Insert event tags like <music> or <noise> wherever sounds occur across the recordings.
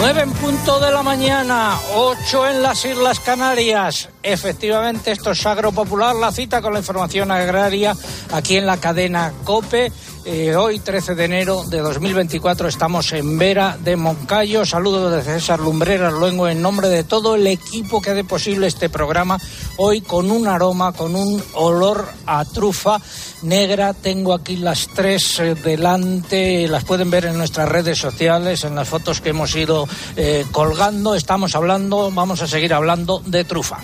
9 en punto de la mañana, 8 en las Islas Canarias. Efectivamente, esto es Agro Popular, la cita con la información agraria aquí en la cadena COPE. Eh, hoy, 13 de enero de 2024, estamos en Vera de Moncayo. Saludos de César Lumbreras Luengo en nombre de todo el equipo que hace posible este programa. Hoy con un aroma, con un olor a trufa negra. Tengo aquí las tres eh, delante, las pueden ver en nuestras redes sociales, en las fotos que hemos ido eh, colgando. Estamos hablando, vamos a seguir hablando de trufa.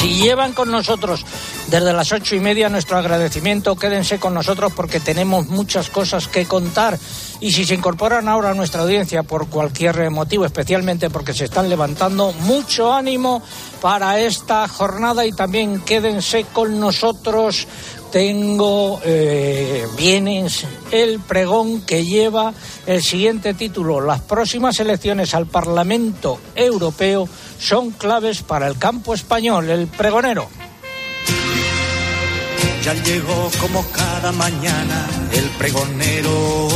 Si llevan con nosotros desde las ocho y media nuestro agradecimiento, quédense con nosotros porque tenemos muchas cosas que contar. Y si se incorporan ahora a nuestra audiencia por cualquier motivo, especialmente porque se están levantando, mucho ánimo para esta jornada y también quédense con nosotros tengo eh, bienes el pregón que lleva el siguiente título. Las próximas elecciones al Parlamento Europeo son claves para el campo español. El pregonero. Ya llegó como cada mañana el pregonero.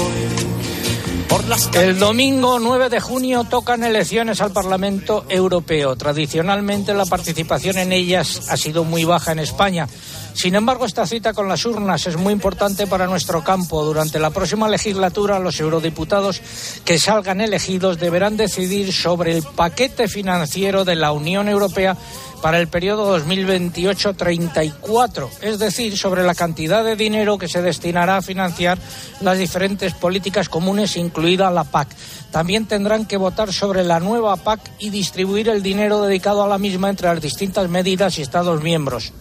El domingo 9 de junio tocan elecciones al Parlamento Europeo. Tradicionalmente la participación en ellas ha sido muy baja en España. Sin embargo, esta cita con las urnas es muy importante para nuestro campo. Durante la próxima legislatura, los eurodiputados que salgan elegidos deberán decidir sobre el paquete financiero de la Unión Europea para el periodo 2028-34, es decir, sobre la cantidad de dinero que se destinará a financiar las diferentes políticas comunes, incluida la PAC. También tendrán que votar sobre la nueva PAC y distribuir el dinero dedicado a la misma entre las distintas medidas y Estados miembros.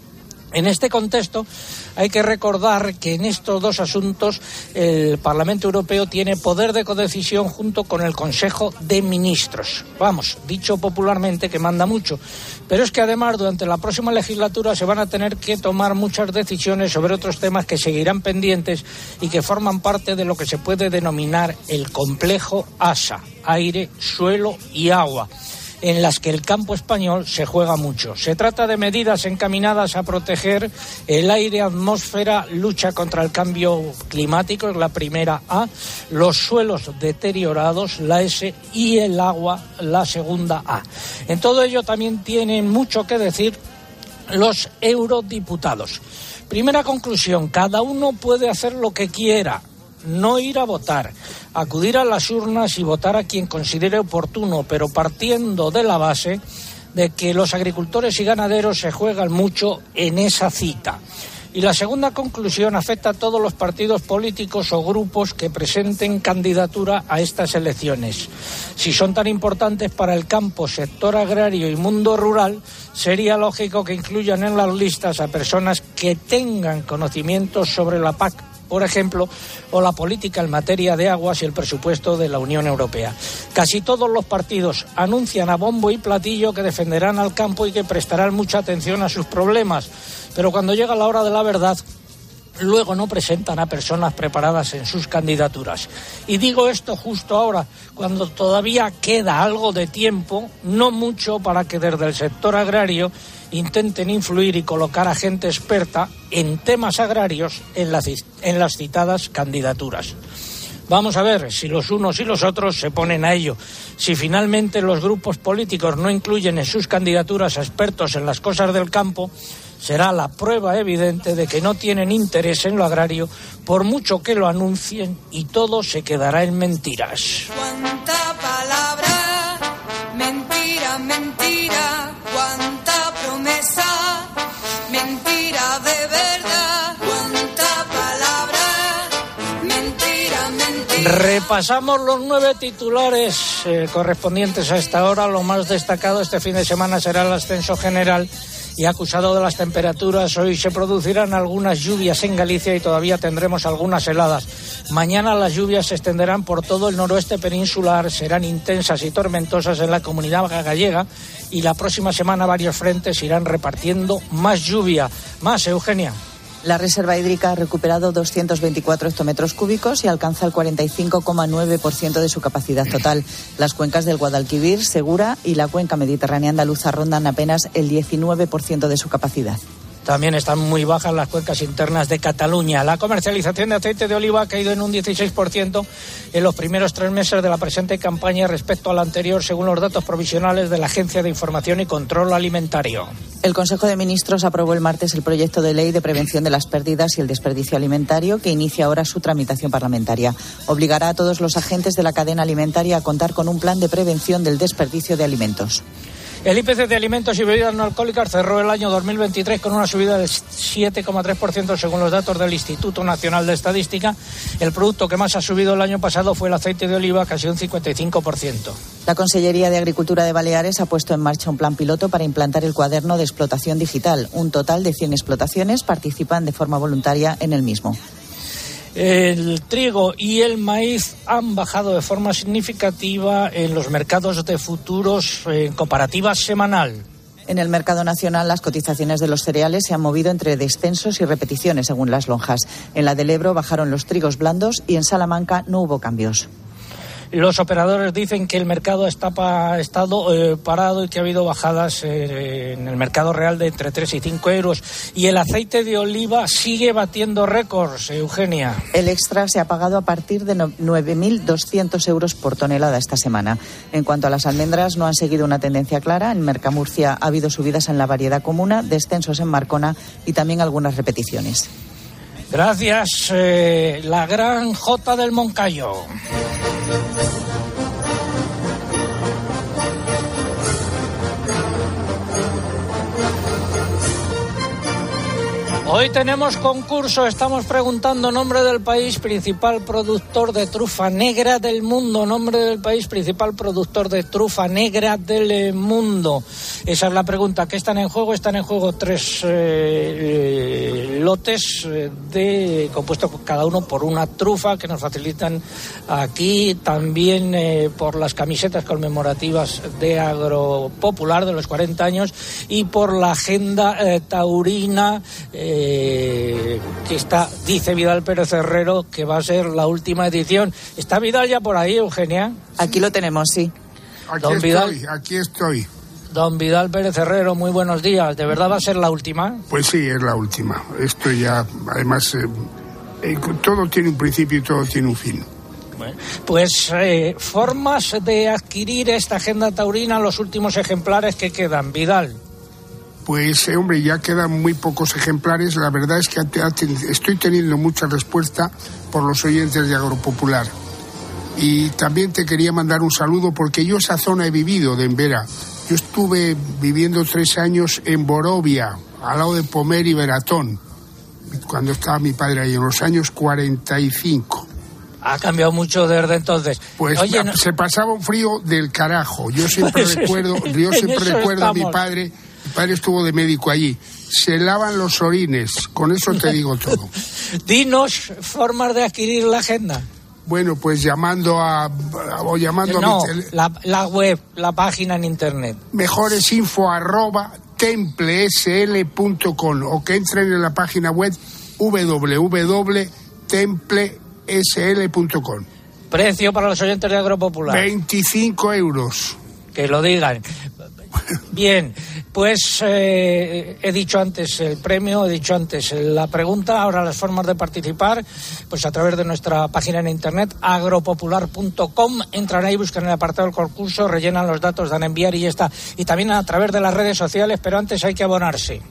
En este contexto, hay que recordar que en estos dos asuntos el Parlamento Europeo tiene poder de codecisión junto con el Consejo de Ministros. Vamos, dicho popularmente que manda mucho. Pero es que además durante la próxima legislatura se van a tener que tomar muchas decisiones sobre otros temas que seguirán pendientes y que forman parte de lo que se puede denominar el complejo ASA, aire, suelo y agua en las que el campo español se juega mucho. Se trata de medidas encaminadas a proteger el aire, atmósfera, lucha contra el cambio climático, es la primera A, los suelos deteriorados, la S, y el agua, la segunda A. En todo ello también tienen mucho que decir los eurodiputados. Primera conclusión, cada uno puede hacer lo que quiera, no ir a votar, acudir a las urnas y votar a quien considere oportuno, pero partiendo de la base de que los agricultores y ganaderos se juegan mucho en esa cita. Y la segunda conclusión afecta a todos los partidos políticos o grupos que presenten candidatura a estas elecciones. Si son tan importantes para el campo, sector agrario y mundo rural, sería lógico que incluyan en las listas a personas que tengan conocimientos sobre la PAC por ejemplo, o la política en materia de aguas y el presupuesto de la Unión Europea. Casi todos los partidos anuncian a bombo y platillo que defenderán al campo y que prestarán mucha atención a sus problemas, pero cuando llega la hora de la verdad, luego no presentan a personas preparadas en sus candidaturas. Y digo esto justo ahora, cuando todavía queda algo de tiempo, no mucho, para que desde el sector agrario intenten influir y colocar a gente experta en temas agrarios en, en las citadas candidaturas. Vamos a ver si los unos y los otros se ponen a ello. Si finalmente los grupos políticos no incluyen en sus candidaturas a expertos en las cosas del campo, será la prueba evidente de que no tienen interés en lo agrario, por mucho que lo anuncien, y todo se quedará en mentiras. Repasamos los nueve titulares eh, correspondientes a esta hora. Lo más destacado este fin de semana será el ascenso general y acusado de las temperaturas, hoy se producirán algunas lluvias en Galicia y todavía tendremos algunas heladas. Mañana las lluvias se extenderán por todo el noroeste peninsular, serán intensas y tormentosas en la comunidad gallega y la próxima semana varios frentes irán repartiendo más lluvia. Más, Eugenia. La reserva hídrica ha recuperado 224 hectómetros cúbicos y alcanza el 45,9% de su capacidad total. Las cuencas del Guadalquivir, Segura y la cuenca mediterránea andaluza rondan apenas el 19% de su capacidad. También están muy bajas las cuencas internas de Cataluña. La comercialización de aceite de oliva ha caído en un 16% en los primeros tres meses de la presente campaña respecto a la anterior, según los datos provisionales de la Agencia de Información y Control Alimentario. El Consejo de Ministros aprobó el martes el proyecto de ley de prevención de las pérdidas y el desperdicio alimentario que inicia ahora su tramitación parlamentaria. Obligará a todos los agentes de la cadena alimentaria a contar con un plan de prevención del desperdicio de alimentos. El IPC de alimentos y bebidas no alcohólicas cerró el año 2023 con una subida del 7,3% según los datos del Instituto Nacional de Estadística. El producto que más ha subido el año pasado fue el aceite de oliva, casi un 55%. La Consellería de Agricultura de Baleares ha puesto en marcha un plan piloto para implantar el cuaderno de explotación digital. Un total de 100 explotaciones participan de forma voluntaria en el mismo. El trigo y el maíz han bajado de forma significativa en los mercados de futuros en comparativa semanal. En el mercado nacional, las cotizaciones de los cereales se han movido entre descensos y repeticiones, según las lonjas. En la del Ebro bajaron los trigos blandos y en Salamanca no hubo cambios. Los operadores dicen que el mercado está pa, estado eh, parado y que ha habido bajadas eh, en el mercado real de entre 3 y 5 euros. Y el aceite de oliva sigue batiendo récords, Eugenia. El extra se ha pagado a partir de 9.200 euros por tonelada esta semana. En cuanto a las almendras, no han seguido una tendencia clara. En Mercamurcia ha habido subidas en la variedad comuna, descensos en Marcona y también algunas repeticiones. Gracias, eh, la gran J del Moncayo. Hoy tenemos concurso, estamos preguntando nombre del país principal productor de trufa negra del mundo, nombre del país principal productor de trufa negra del mundo. Esa es la pregunta. ¿Qué están en juego? Están en juego tres eh, lotes eh, de compuestos cada uno por una trufa que nos facilitan aquí, también eh, por las camisetas conmemorativas de Agropopular de los 40 años y por la agenda taurina. Eh, que está, dice Vidal Pérez Herrero, que va a ser la última edición. ¿Está Vidal ya por ahí, Eugenia? Aquí lo tenemos, sí. Aquí Don estoy, Vidal. aquí estoy. Don Vidal Pérez Herrero, muy buenos días. ¿De verdad va a ser la última? Pues sí, es la última. Esto ya, además, eh, eh, todo tiene un principio y todo tiene un fin. Bueno, Pues eh, formas de adquirir esta agenda taurina, los últimos ejemplares que quedan, Vidal. Pues, eh, hombre, ya quedan muy pocos ejemplares. La verdad es que estoy teniendo mucha respuesta por los oyentes de Agropopular. Y también te quería mandar un saludo porque yo esa zona he vivido de Embera. Yo estuve viviendo tres años en Borovia, al lado de Pomer y Veratón, cuando estaba mi padre ahí, en los años 45. Ha cambiado mucho desde entonces. Pues Oye, na- no- se pasaba un frío del carajo. Yo <laughs> siempre Pues, recuerdo, <laughs> yo siempre recuerdo a mi padre. Mi padre estuvo de médico allí. Se lavan los orines. Con eso te digo todo. <laughs> dinos formas de adquirir la agenda. Bueno, pues llamando a o llamando a mi la, la web, la página en internet. mejores info arroba templesl.com o que entren en la página web www.templesl.com. Precio para los oyentes de Agropopular. 25 euros. Que lo digan. Bien, pues eh, he dicho antes el premio, he dicho antes la pregunta, ahora las formas de participar, pues a través de nuestra página en internet agropopular.com, entran ahí, buscan el apartado del concurso, rellenan los datos, dan a enviar y ya está. Y también a través de las redes sociales, pero antes hay que abonarse.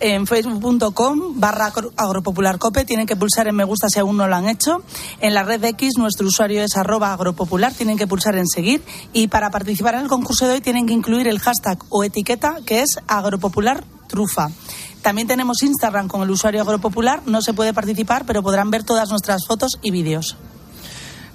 En facebook.com barra agro- agropopularcope. Tienen que pulsar en me gusta si aún no lo han hecho. En la red de X nuestro usuario es arroba agropopular. Tienen que pulsar en seguir. Y para participar en el concurso de hoy tienen que incluir el hashtag o etiqueta que es agropopular trufa. También tenemos Instagram con el usuario agropopular. No se puede participar, pero podrán ver todas nuestras fotos y vídeos.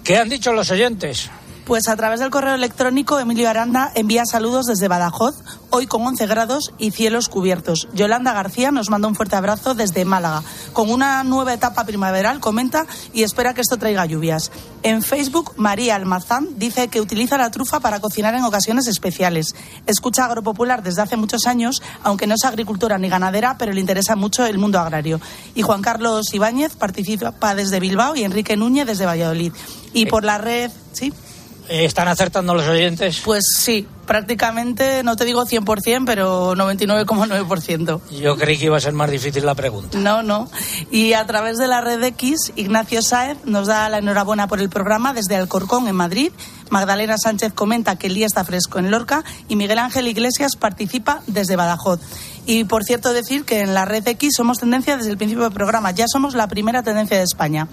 ¿Qué han dicho los oyentes? Pues a través del correo electrónico, Emilio Aranda envía saludos desde Badajoz, hoy con 11 grados y cielos cubiertos. Yolanda García nos manda un fuerte abrazo desde Málaga. Con una nueva etapa primaveral, comenta y espera que esto traiga lluvias. En Facebook, María Almazán dice que utiliza la trufa para cocinar en ocasiones especiales. Escucha Agropopular desde hace muchos años, aunque no es agricultora ni ganadera, pero le interesa mucho el mundo agrario. Y Juan Carlos Ibáñez participa desde Bilbao y Enrique Núñez desde Valladolid. Y por la red, ¿sí? Eh, ¿Están acertando los oyentes? Pues sí, prácticamente, no te digo 100%, pero 99,9%. Yo creí que iba a ser más difícil la pregunta. No, no. Y a través de la red X, Ignacio Sáez nos da la enhorabuena por el programa desde Alcorcón, en Madrid. Magdalena Sánchez comenta que el día está fresco en Lorca y Miguel Ángel Iglesias participa desde Badajoz. Y por cierto decir que en la red X somos tendencia desde el principio del programa. Ya somos la primera tendencia de España.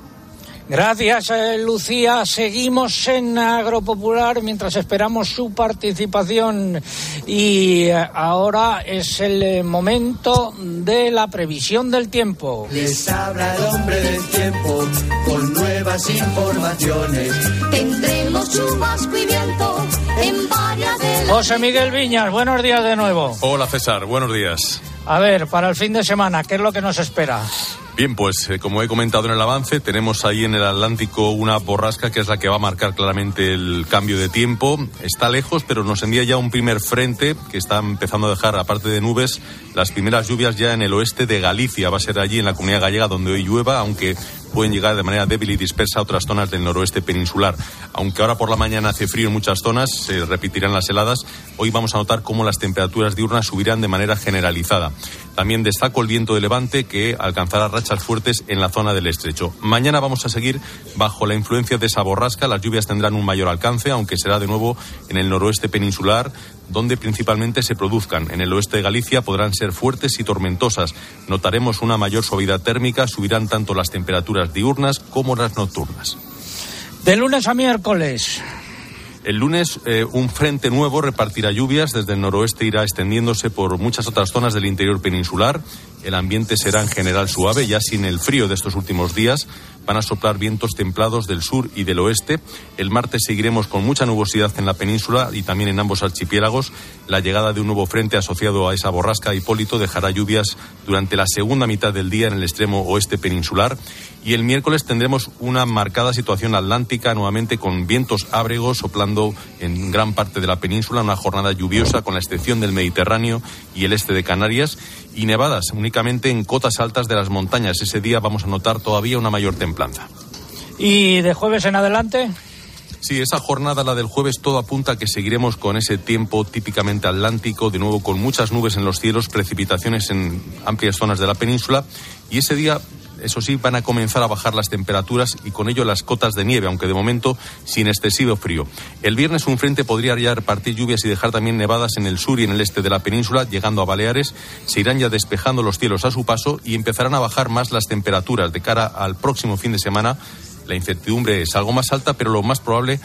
Gracias, eh, Lucía. Seguimos en Agropopular mientras esperamos su participación. Y eh, ahora es el eh, momento de la previsión del tiempo. Les habla el hombre del tiempo con nuevas informaciones. Tendremos chubasco y viento en varias de las... José Miguel Viñas, buenos días de nuevo. Hola César, buenos días. A ver, para el fin de semana, ¿qué es lo que nos espera? Bien, pues eh, como he comentado en el avance, tenemos ahí en el Atlántico una borrasca que es la que va a marcar claramente el cambio de tiempo. Está lejos, pero nos envía ya un primer frente que está empezando a dejar, aparte de nubes, las primeras lluvias ya en el oeste de Galicia. Va a ser allí en la comunidad gallega donde hoy llueva, aunque pueden llegar de manera débil y dispersa a otras zonas del noroeste peninsular. Aunque ahora por la mañana hace frío en muchas zonas, se repetirán las heladas, hoy vamos a notar cómo las temperaturas diurnas subirán de manera generalizada. También destaco el viento de levante que alcanzará rachas fuertes en la zona del estrecho. Mañana vamos a seguir bajo la influencia de esa borrasca. Las lluvias tendrán un mayor alcance, aunque será de nuevo en el noroeste peninsular, donde principalmente se produzcan. En el oeste de Galicia podrán ser fuertes y tormentosas. Notaremos una mayor suavidad térmica, subirán tanto las temperaturas diurnas como las nocturnas. De lunes a miércoles. El lunes eh, un frente nuevo repartirá lluvias, desde el noroeste irá extendiéndose por muchas otras zonas del interior peninsular. El ambiente será en general suave, ya sin el frío de estos últimos días. Van a soplar vientos templados del sur y del oeste. El martes seguiremos con mucha nubosidad en la península y también en ambos archipiélagos. La llegada de un nuevo frente asociado a esa borrasca Hipólito dejará lluvias durante la segunda mitad del día en el extremo oeste peninsular. Y el miércoles tendremos una marcada situación atlántica, nuevamente con vientos ábregos soplando en gran parte de la península, una jornada lluviosa con la excepción del Mediterráneo y el este de Canarias, y nevadas únicamente en cotas altas de las montañas. Ese día vamos a notar todavía una mayor templanza. ¿Y de jueves en adelante? Sí, esa jornada, la del jueves, todo apunta a que seguiremos con ese tiempo típicamente atlántico, de nuevo con muchas nubes en los cielos, precipitaciones en amplias zonas de la península, y ese día eso sí, van a comenzar a bajar las temperaturas y con ello las cotas de nieve, aunque de momento sin excesivo frío. El viernes un frente podría ya repartir lluvias y dejar también nevadas en el sur y en el este de la península, llegando a Baleares. Se irán ya despejando los cielos a su paso y empezarán a bajar más las temperaturas de cara al próximo fin de semana. La incertidumbre es algo más alta, pero lo más probable es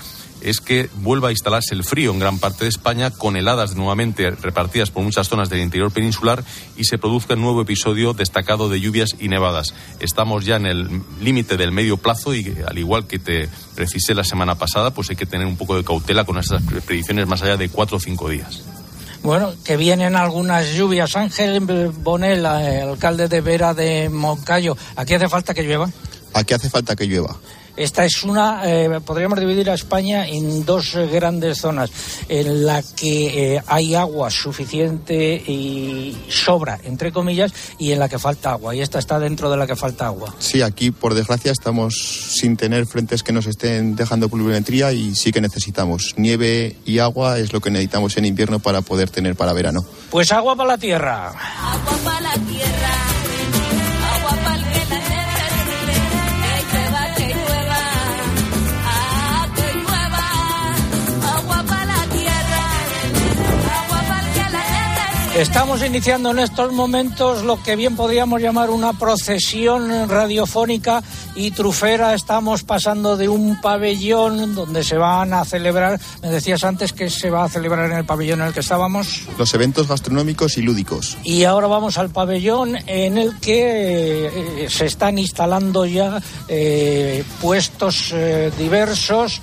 que vuelva a instalarse el frío en gran parte de España, con heladas nuevamente repartidas por muchas zonas del interior peninsular y se produzca un nuevo episodio destacado de lluvias y nevadas. Estamos ya en el límite del medio plazo y al igual que te precisé la semana pasada, pues hay que tener un poco de cautela con esas predicciones más allá de cuatro o cinco días. Bueno, que vienen algunas lluvias. Ángel Bonel, eh, alcalde de Vera de Moncayo, ¿aquí hace falta que llueva? Aquí hace falta que llueva. Esta es una, eh, podríamos dividir a España en dos eh, grandes zonas, en la que eh, hay agua suficiente y sobra, entre comillas, y en la que falta agua. Y esta está dentro de la que falta agua. Sí, aquí por desgracia estamos sin tener frentes que nos estén dejando pluviometría y sí que necesitamos. Nieve y agua es lo que necesitamos en invierno para poder tener para verano. Pues agua para la tierra. Agua para la tierra, Estamos iniciando en estos momentos lo que bien podríamos llamar una procesión radiofónica y trufera. Estamos pasando de un pabellón donde se van a celebrar, me decías antes que se va a celebrar en el pabellón en el que estábamos. Los eventos gastronómicos y lúdicos. Y ahora vamos al pabellón en el que eh, se están instalando ya eh, puestos eh, diversos.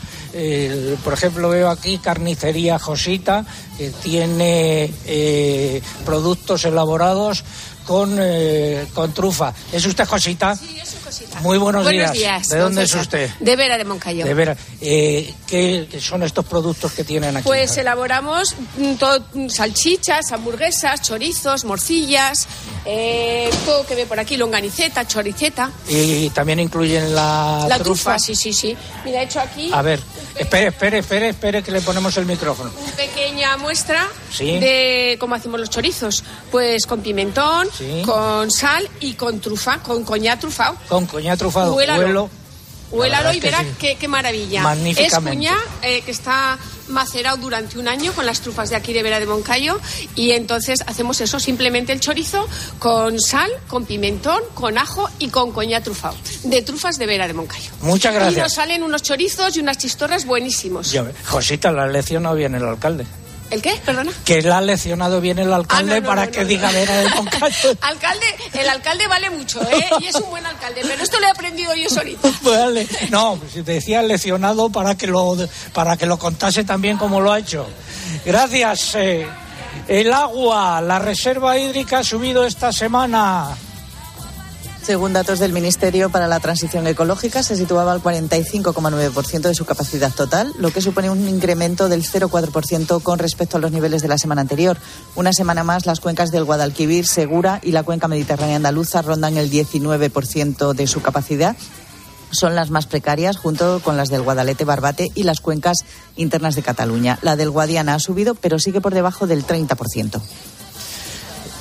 Por ejemplo, veo aquí carnicería Josita, que tiene eh, productos elaborados con, eh, con trufa. ¿Es usted Josita? Sí, yo soy Cosita. Muy buenos días. días. ¿De dónde es usted? De Vera de Moncayo. De veras. Eh, ¿Qué son estos productos que tienen aquí? Pues elaboramos mm, todo, mm, salchichas, hamburguesas, chorizos, morcillas, eh, todo que ve por aquí, longaniceta, choriceta. Y también incluyen la, La trufa, sí, sí, sí. Mira, he hecho aquí A ver, espere, espere, espere, espere que le ponemos el micrófono. una pequeña muestra Sí. de cómo hacemos los chorizos. Pues con pimentón, Sí. con sal y con trufa, con coñac trufado. Con coñac trufado, Huélalo. huelo. Huélalo y es que verá sí. qué, qué maravilla. Magníficamente. Es cuñá eh, que está macerado durante un año con las trufas de aquí de Vera de Moncayo y entonces hacemos eso, simplemente el chorizo con sal, con pimentón, con ajo y con coñac trufado. De trufas de Vera de Moncayo. Muchas Y nos gracias. salen unos chorizos y unas chistorras buenísimos. Josita, la ha leccionado bien el alcalde. ¿El qué? Perdona. Que la ha leccionado bien el alcalde Ah, no, no, para no, que diga. Vera de Moncayo. <laughs> Alcalde, el alcalde vale mucho, ¿eh? <laughs> Y es un buen alcalde, pero esto lo he aprendido yo solita. <laughs> Vale. No, si decía leccionado para que lo para que lo contase también como lo ha hecho. Gracias. eh. El agua, la reserva hídrica ha subido esta semana. Según datos del Ministerio para la Transición Ecológica, se situaba al 45,9% de su capacidad total, lo que supone un incremento del 0,4% con respecto a los niveles de la semana anterior. Una semana más, las cuencas del Guadalquivir, Segura y la cuenca mediterránea andaluza rondan el 19% de su capacidad. Son las más precarias junto con las del Guadalete, Barbate y las cuencas internas de Cataluña. La del Guadiana ha subido, pero sigue por debajo del 30%.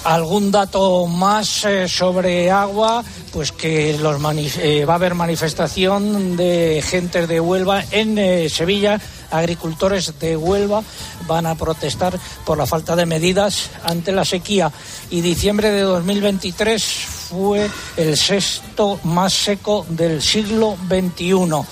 Algún dato más eh, sobre agua, pues que los eh, va a haber manifestación de gente de Huelva en eh, Sevilla. Agricultores de Huelva van a protestar por la falta de medidas ante la sequía. Y diciembre de 2023 fue el sexto más seco del siglo XXI.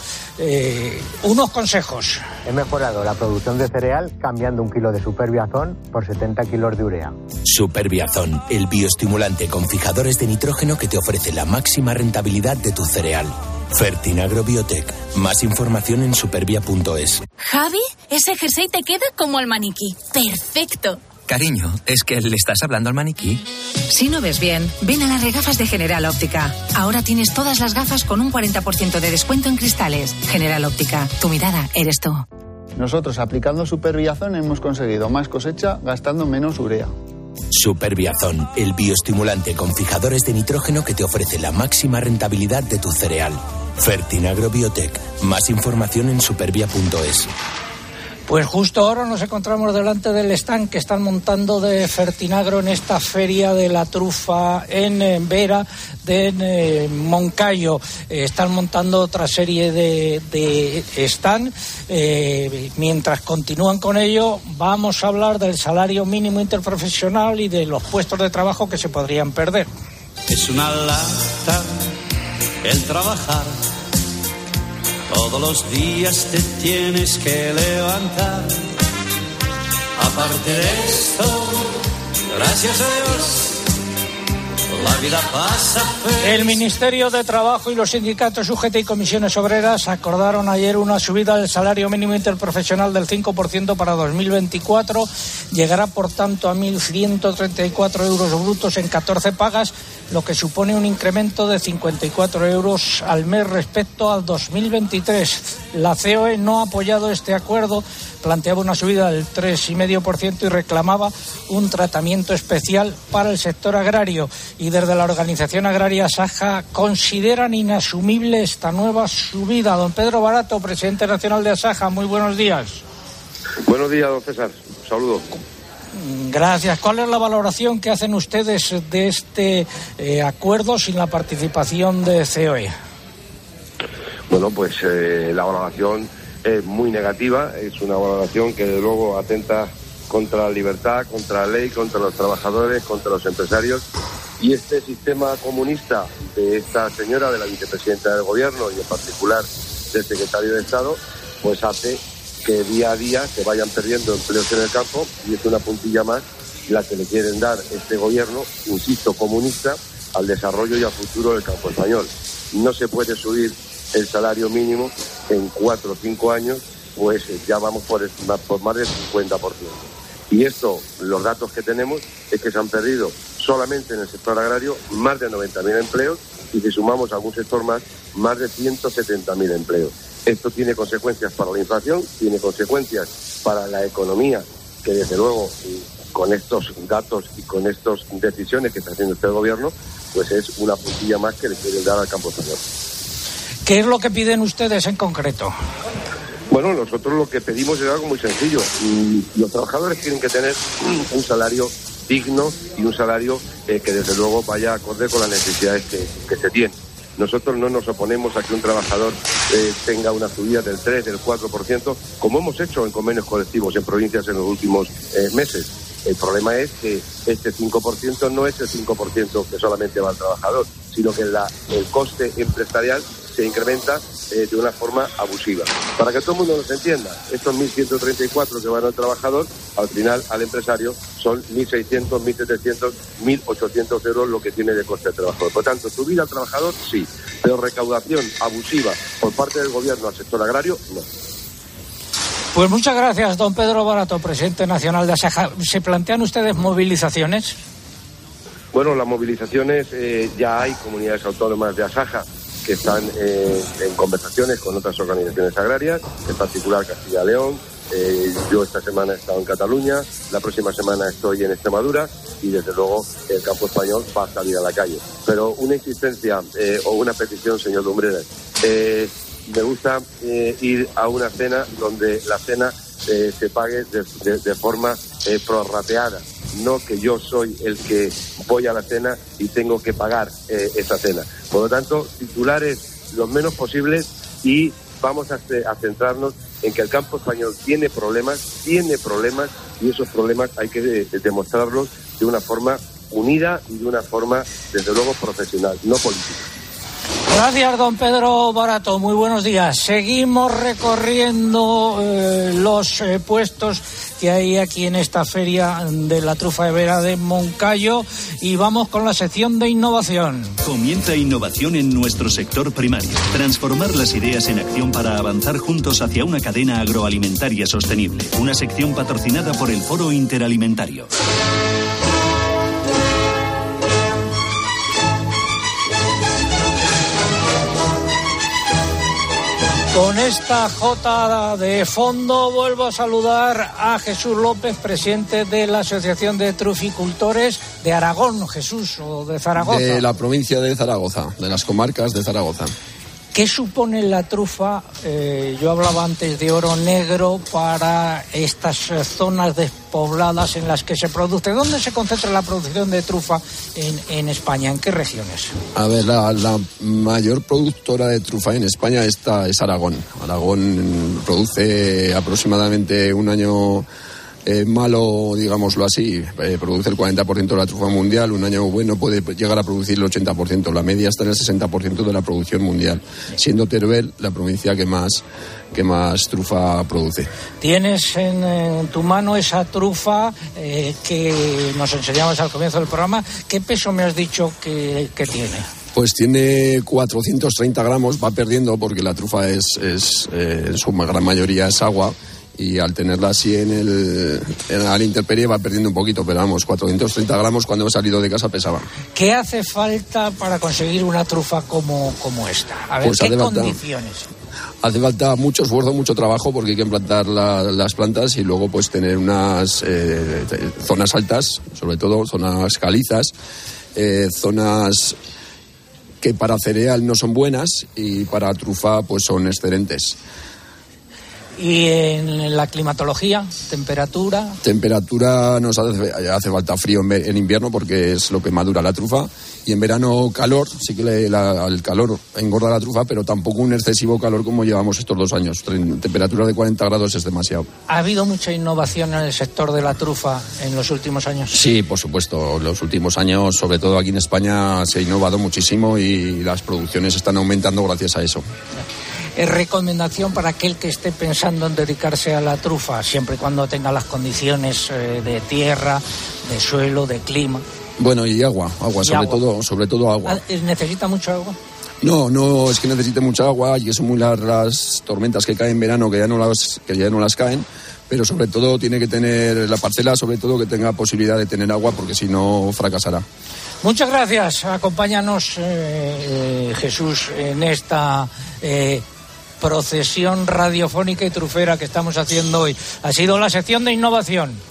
Eh, unos consejos. He mejorado la producción de cereal cambiando un kilo de superbiazón por 70 kilos de urea. Superbiazón, el bioestimulante con fijadores de nitrógeno que te ofrece la máxima rentabilidad de tu cereal. Fertinagro Biotech. Más información en supervia.es. Javi, ese jersey te queda como al maniquí. Perfecto. Cariño, ¿es que le estás hablando al maniquí? Si no ves bien, ven a las regafas de General Óptica. Ahora tienes todas las gafas con un 40% de descuento en cristales. General Óptica, tu mirada eres tú. Nosotros aplicando Superbiazón hemos conseguido más cosecha gastando menos urea. Superbiazón, el bioestimulante con fijadores de nitrógeno que te ofrece la máxima rentabilidad de tu cereal. Fertinagro Biotech. Más información en supervia.es. Pues justo ahora nos encontramos delante del stand que están montando de Fertinagro en esta feria de la trufa en, eh, Vera de eh, Moncayo. Eh, están montando otra serie de, de stand. Mientras continúan con ello, vamos a hablar del salario mínimo interprofesional y de los puestos de trabajo que se podrían perder. Es una lata el trabajar. Todos los días te tienes que levantar. Aparte de esto, gracias a Dios, feliz. El Ministerio de Trabajo y los sindicatos UGT y comisiones obreras acordaron ayer una subida del salario mínimo interprofesional del 5% para 2024. Llegará, por tanto, a 1.134 euros brutos en 14 pagas, lo que supone un incremento de 54 euros al mes respecto al 2023. La COE no ha apoyado este acuerdo, planteaba una subida del 3,5% y reclamaba un tratamiento especial para el sector agrario. Y desde la organización agraria Saja consideran inasumible esta nueva subida. Don Pedro Barato, presidente nacional de Asaja, muy buenos días. Buenos días, don César. Un saludo. Gracias. ¿Cuál es la valoración que hacen ustedes de este eh, acuerdo sin la participación de? COE? Bueno, pues eh, la valoración es muy negativa. Es una valoración que, desde luego, atenta contra la libertad, contra la ley, contra los trabajadores, contra los empresarios. Y este sistema comunista de esta señora, de la vicepresidenta del Gobierno y, en particular, del secretario de Estado, pues hace que día a día se vayan perdiendo empleos en el campo y es una puntilla más la que le quieren dar este gobierno, insisto, comunista, al desarrollo y al futuro del campo español. No se puede subir el salario mínimo en cuatro o cinco años, pues eh, ya vamos por, por más del 50%. Y esto, los datos que tenemos, es que se han perdido solamente en el sector agrario más de 90.000 empleos y si sumamos algún sector más, más de 170.000 empleos. Esto tiene consecuencias para la inflación, tiene consecuencias para la economía que desde luego con estos datos y con estas decisiones que está haciendo este gobierno, pues es una puntilla más que le quieren dar al campo español. ¿Qué es lo que piden ustedes en concreto? Bueno, nosotros lo que pedimos es algo muy sencillo. Mm, Los trabajadores tienen que tener <clears throat> un salario digno y un salario eh, que desde luego vaya acorde con las necesidades que, que se tienen. Nosotros no nos oponemos a que un trabajador eh, tenga una subida del 3, del 4%, como hemos hecho en convenios colectivos en provincias en los últimos eh, meses. El problema es que este 5% no es el 5% que solamente va al trabajador, sino que el coste empresarial se incrementa eh, de una forma abusiva. Para que todo el mundo nos entienda, estos 1.134 que van al trabajador, al final al empresario son 1.600, 1.700, 1.800 euros lo que tiene de coste de trabajador. Por tanto, subida al trabajador, sí, pero recaudación abusiva por parte del gobierno al sector agrario, no. Pues muchas gracias, don Pedro Barato, presidente nacional de Asaja. ¿Se plantean ustedes movilizaciones? Bueno, las movilizaciones, eh, ya hay comunidades autónomas de Asaja que están eh, en conversaciones con otras organizaciones agrarias, en particular Castilla-León. Eh, yo esta semana he estado en Cataluña, la próxima semana estoy en Extremadura y desde luego el campo español va a salir a la calle. Pero una insistencia eh, o una petición, señor Lumbreras. Eh, me gusta eh, ir a una cena donde la cena se pague de, de- de forma prorrateada, no que yo soy el que voy a la cena y tengo que pagar eh, esa cena. Por lo tanto, titulares los menos posibles y vamos a, ce- a centrarnos en que el campo español tiene problemas, tiene problemas y esos problemas hay que de- demostrarlos de una forma unida y de una forma, desde luego, profesional, no política. Gracias, don Pedro Barato. Muy buenos días. Seguimos recorriendo eh, los eh, puestos que hay aquí en esta feria de la trufa de vera de Moncayo y vamos con la sección de innovación. Comienza innovación en nuestro sector primario. Transformar las ideas en acción para avanzar juntos hacia una cadena agroalimentaria sostenible. Una sección patrocinada por el Foro Interalimentario. Con esta J de fondo vuelvo a saludar a Jesús López, presidente de la Asociación de Truficultores de Aragón, Jesús, o de Zaragoza. De la provincia de Zaragoza, de las comarcas de Zaragoza. ¿Qué supone la trufa? Eh, yo hablaba antes de oro negro para estas eh, zonas despobladas en las que se produce. ¿Dónde se concentra la producción de trufa en, España? ¿En qué regiones? A ver, la, la mayor productora de trufa en España esta es Aragón. Aragón produce aproximadamente un año eh, malo, digámoslo así, eh, produce el 40% de la trufa mundial, un año bueno puede llegar a producir el 80%, la media está en el 60% de la producción mundial, siendo Teruel la provincia que más, que más trufa produce. Tienes en, en tu mano esa trufa eh, que nos enseñabas al comienzo del programa. ¿Qué peso me has dicho que, que tiene? Pues tiene 430 gramos, va perdiendo porque la trufa es, es eh, en su gran mayoría es agua y al tenerla así en el en la intemperie va perdiendo un poquito, pero vamos, 430 gramos cuando he salido de casa pesaba. ¿Qué hace falta para conseguir una trufa como, como esta? A ver, Pues ¿qué condiciones? Hace falta mucho esfuerzo, mucho trabajo porque hay que implantar la- las plantas y luego pues tener unas eh, zonas altas, sobre todo zonas calizas, eh, zonas que para cereal no son buenas y para trufa pues son excelentes. Y en la climatología, temperatura. Temperatura nos hace, hace falta frío en, en invierno porque es lo que madura la trufa. Y en verano calor, sí que le- la- el calor engorda la trufa, pero tampoco un excesivo calor como llevamos estos dos años. Temperatura de 40 grados es demasiado. ¿Ha habido mucha innovación en el sector de la trufa en los últimos años? Sí, por supuesto. Los últimos años, sobre todo aquí en España, se ha innovado muchísimo y las producciones están aumentando gracias a eso. Es recomendación para aquel que esté pensando en dedicarse a la trufa, siempre y cuando tenga las condiciones eh, de tierra, de suelo, de clima. Bueno, y agua, agua, Y sobre agua. todo, sobre todo agua. Ah, ¿Necesita mucho agua? No, no es que necesite mucha agua y que son muy largas las tormentas que caen en verano que ya no las que ya no las caen, pero sobre todo tiene que tener la parcela, sobre todo que tenga posibilidad de tener agua porque si no fracasará. Muchas gracias. Acompáñanos, eh, eh, Jesús, en esta eh, procesión radiofónica y trufera que estamos haciendo hoy. Ha sido la sección de innovación.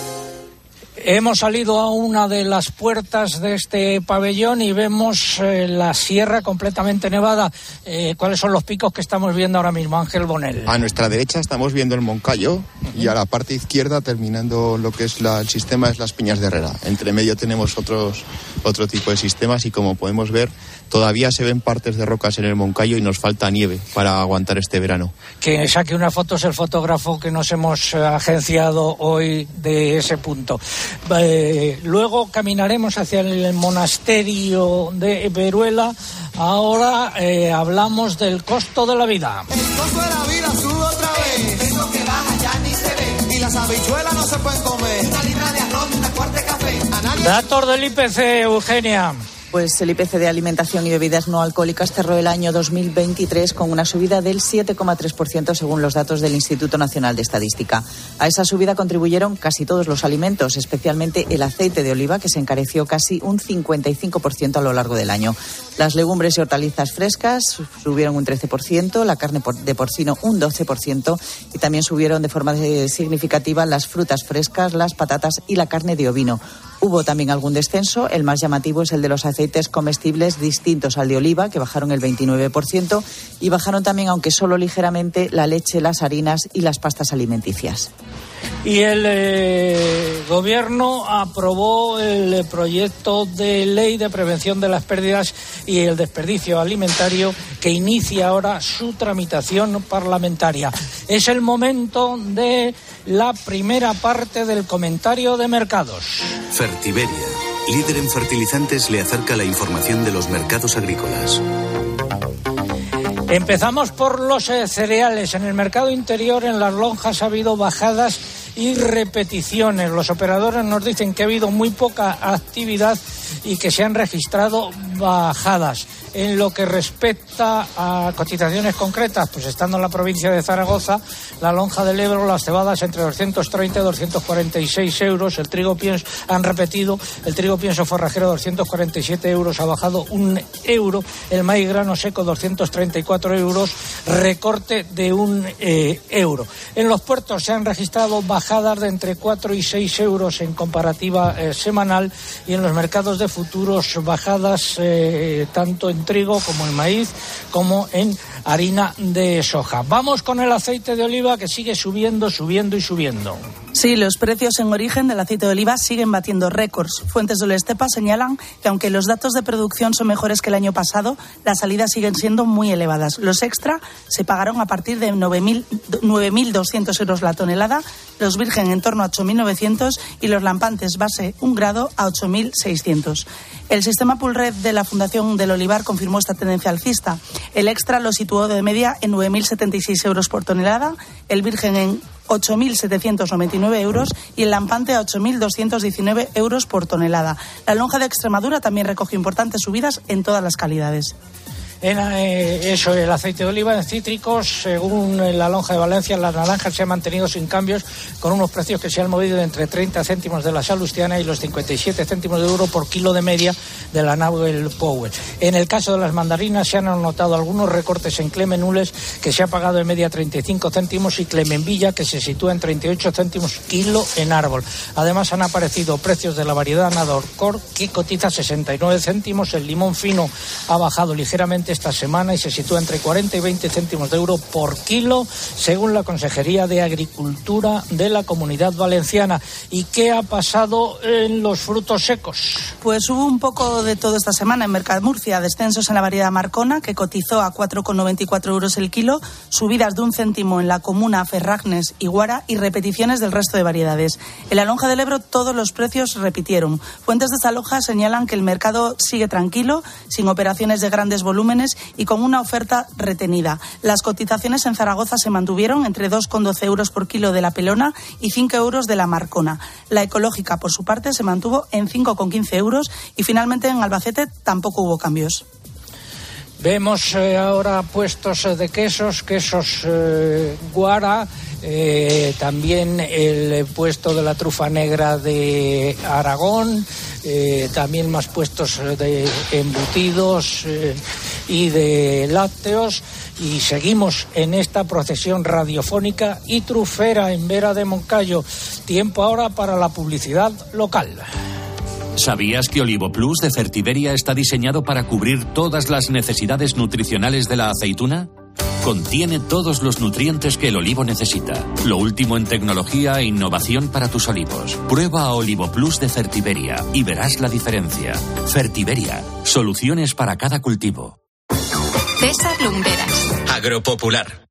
Hemos salido a una de las puertas de este pabellón y vemos eh, la sierra completamente nevada. Eh, ¿Cuáles son los picos que estamos viendo ahora mismo, Ángel Bonel? A nuestra derecha estamos viendo el Moncayo y a la parte izquierda, terminando lo que es la- el sistema, es las Peñas de Herrera. Entre medio tenemos otros, otro tipo de sistemas y como podemos ver, todavía se ven partes de rocas en el Moncayo y nos falta nieve para aguantar este verano. Que saque una foto es el fotógrafo que nos hemos eh, agenciado hoy de ese punto. Eh, luego caminaremos hacia el monasterio de Veruela. Ahora eh, hablamos del costo de la vida. El costo de la vida sube otra vez. Eso que baja ya ni se ve. Y las habichuelas no se pueden comer. Una libra de arroz, una cuarta de Datos del IPC, Eugenia. Pues el IPC de alimentación y bebidas no alcohólicas cerró el año 2023 con una subida del 7,3% según los datos del Instituto Nacional de Estadística. A esa subida contribuyeron casi todos los alimentos, especialmente el aceite de oliva, que se encareció casi un 55% a lo largo del año. Las legumbres y hortalizas frescas subieron un 13%, la carne de porcino un 12% y también subieron de forma eh, significativa las frutas frescas, las patatas y la carne de ovino. Hubo también algún descenso, el más llamativo es el de los aceites comestibles distintos al de oliva, que bajaron el 29%, y bajaron también, aunque solo ligeramente, la leche, las harinas y las pastas alimenticias. Y el eh, gobierno aprobó el eh, proyecto de ley de prevención de las pérdidas y el desperdicio alimentario que inicia ahora su tramitación parlamentaria. Es el momento de la primera parte del comentario de mercados. Fertiberia, líder en fertilizantes, le acerca la información de los mercados agrícolas. Empezamos por los eh, cereales. En el mercado interior, en las lonjas, ha habido bajadas y repeticiones. Los operadores nos dicen que ha habido muy poca actividad y que se han registrado bajadas. En lo que respecta a cotizaciones concretas, pues estando en la provincia de Zaragoza, la lonja del Ebro, las cebadas entre 230 y 246 euros, el trigo pienso, han repetido, el trigo pienso forrajero 247 euros, ha bajado un euro, el maíz grano seco 234 euros, recorte de un eh, euro. En los puertos se han registrado bajadas de entre 4 y 6 euros en comparativa eh, semanal y en los mercados de futuros bajadas eh, tanto en trigo como en maíz como en harina de soja. Vamos con el aceite de oliva que sigue subiendo, subiendo y subiendo. Sí, los precios en origen del aceite de oliva siguen batiendo récords. Fuentes del Estepa señalan que aunque los datos de producción son mejores que el año pasado, las salidas siguen siendo muy elevadas. Los extra se pagaron a partir de 9.000 9.200 euros la tonelada, los virgen en torno a 8.900 y los lampantes base un grado a 8.600. El sistema Pulred de la Fundación del Olivar confirmó esta tendencia alcista. El extra lo situó de media en 9.076 euros por tonelada, el virgen en 8.799 euros y el lampante a 8.219 euros por tonelada. La lonja de Extremadura también recogió importantes subidas en todas las calidades. En eh, eso, el aceite de oliva en cítricos, según eh, la lonja de Valencia, las naranjas se han mantenido sin cambios, con unos precios que se han movido entre 30 céntimos de la salustiana y los 57 céntimos de euro por kilo de media de la Nabel Power. En el caso de las mandarinas se han anotado algunos recortes en Clemenules, que se ha pagado en media 35 céntimos, y Clemenvilla, que se sitúa en 38 céntimos kilo en árbol. Además, han aparecido precios de la variedad Nadorcor, que cotiza 69 céntimos. El limón fino ha bajado ligeramente esta semana y se sitúa entre 40 y 20 céntimos de euro por kilo, según la Consejería de Agricultura de la Comunidad Valenciana. ¿Y qué ha pasado en los frutos secos? Pues hubo un poco de todo esta semana en Mercadmurcia, descensos en la variedad Marcona, que cotizó a 4,94 euros el kilo, subidas de un céntimo en la comuna Ferragnes y Guara y repeticiones del resto de variedades. En la lonja del Ebro todos los precios repitieron. Fuentes de esta lonja señalan que el mercado sigue tranquilo, sin operaciones de grandes volúmenes y con una oferta retenida. Las cotizaciones en Zaragoza se mantuvieron entre 2,12 euros por kilo de la pelona y 5 euros de la marcona. La ecológica, por su parte, se mantuvo en 5,15 euros y finalmente en Albacete tampoco hubo cambios. Vemos eh, ahora puestos eh, de quesos, quesos eh, guara, también el puesto de la trufa negra de Aragón, también más puestos de embutidos y de lácteos. Y seguimos en esta procesión radiofónica y trufera en Vera de Moncayo. Tiempo ahora para la publicidad local. ¿Sabías que Olivo Plus de Fertiberia está diseñado para cubrir todas las necesidades nutricionales de la aceituna? Contiene todos los nutrientes que el olivo necesita. Lo último en tecnología e innovación para tus olivos. Prueba a Olivo Plus de Fertiberia y verás la diferencia. Fertiberia, soluciones para cada cultivo. César Lumberas. Agropopular.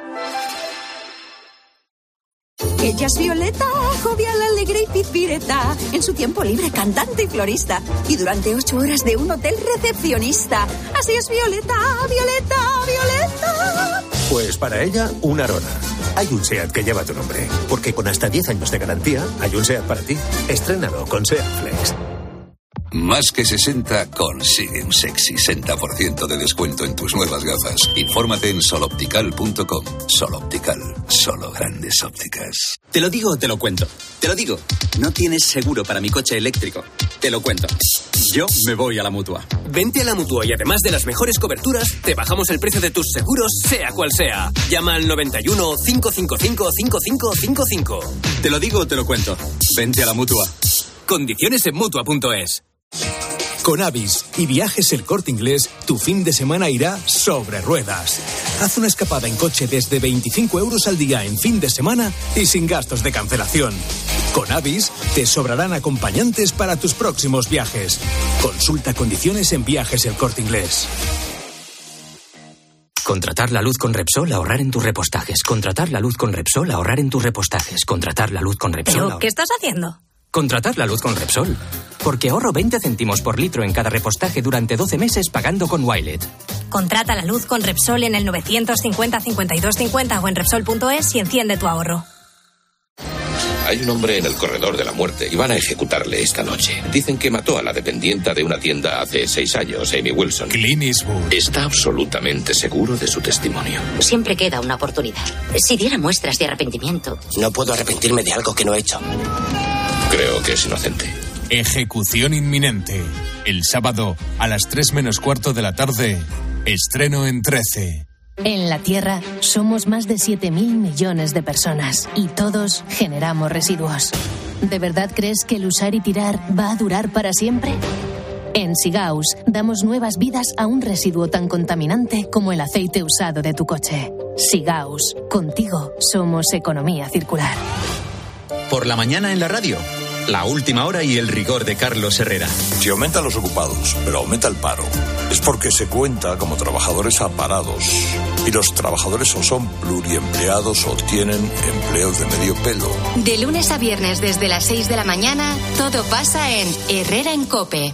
Ella es Violeta, jovial, alegre y pizpireta. En su tiempo libre, cantante y florista. Y durante ocho horas de un hotel recepcionista. Así es Violeta, Violeta, Violeta. Pues para ella, una Arona. Hay un SEAT que lleva tu nombre. Porque con hasta 10 años de garantía, hay un SEAT para ti. Estrénalo con SEAT Flex. Más que 60 consigue un sexy 60% de descuento en tus nuevas gafas. Infórmate en soloptical.com. Soloptical, solo grandes ópticas. Te lo digo o te lo cuento. Te lo digo. No tienes seguro para mi coche eléctrico. Te lo cuento. Yo me voy a la mutua. Vente a la mutua y además de las mejores coberturas, te bajamos el precio de tus seguros, sea cual sea. Llama al 91 555 5555. Te lo digo o te lo cuento. Vente a la mutua. Condiciones en mutua.es. Con Avis y Viajes El Corte Inglés, tu fin de semana irá sobre ruedas. Haz una escapada en coche desde 25 euros al día en fin de semana y sin gastos de cancelación. Con Avis te sobrarán acompañantes para tus próximos viajes. Consulta condiciones en Viajes El Corte Inglés. Contratar la luz con Repsol, ahorrar en tus repostajes. Contratar la luz con Repsol, ahorrar en tus repostajes. Contratar la luz con Repsol. ¿Pero qué estás haciendo? Contratar la luz con Repsol. Porque ahorro 20 céntimos por litro en cada repostaje durante 12 meses pagando con Wilet. Contrata la luz con Repsol en el 950 52 50 o en Repsol.es y enciende tu ahorro. Hay un hombre en el corredor de la muerte y van a ejecutarle esta noche. Dicen que mató a la dependienta de una tienda hace seis años, Amy Wilson. Clint Eastwood. Está absolutamente seguro de su testimonio. Siempre queda una oportunidad. Si diera muestras de arrepentimiento. No puedo arrepentirme de algo que no he hecho. Creo que es inocente. Ejecución inminente. El sábado a las 3 menos cuarto de la tarde. Estreno en 13. En la Tierra somos más de 7.000 millones de personas y todos generamos residuos. ¿De verdad crees que el usar y tirar va a durar para siempre? En Sigaus damos nuevas vidas a un residuo tan contaminante como el aceite usado de tu coche. Sigaus, contigo somos economía circular. Por la mañana en la radio. La última hora y el rigor de Carlos Herrera. Si aumentan los ocupados, pero aumenta el paro, es porque se cuenta como trabajadores aparados. Y los trabajadores o son pluriempleados o tienen empleos de medio pelo. De lunes a viernes desde las 6 de la mañana, todo pasa en Herrera en Cope.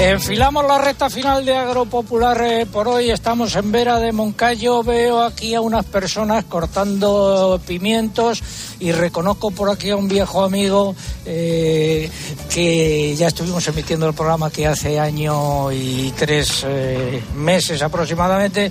Enfilamos la recta final de Agropopular eh, por hoy. Estamos en Vera de Moncayo. Veo aquí a unas personas cortando pimientos y reconozco por aquí a un viejo amigo eh, que ya estuvimos emitiendo el programa que hace año y tres eh, meses aproximadamente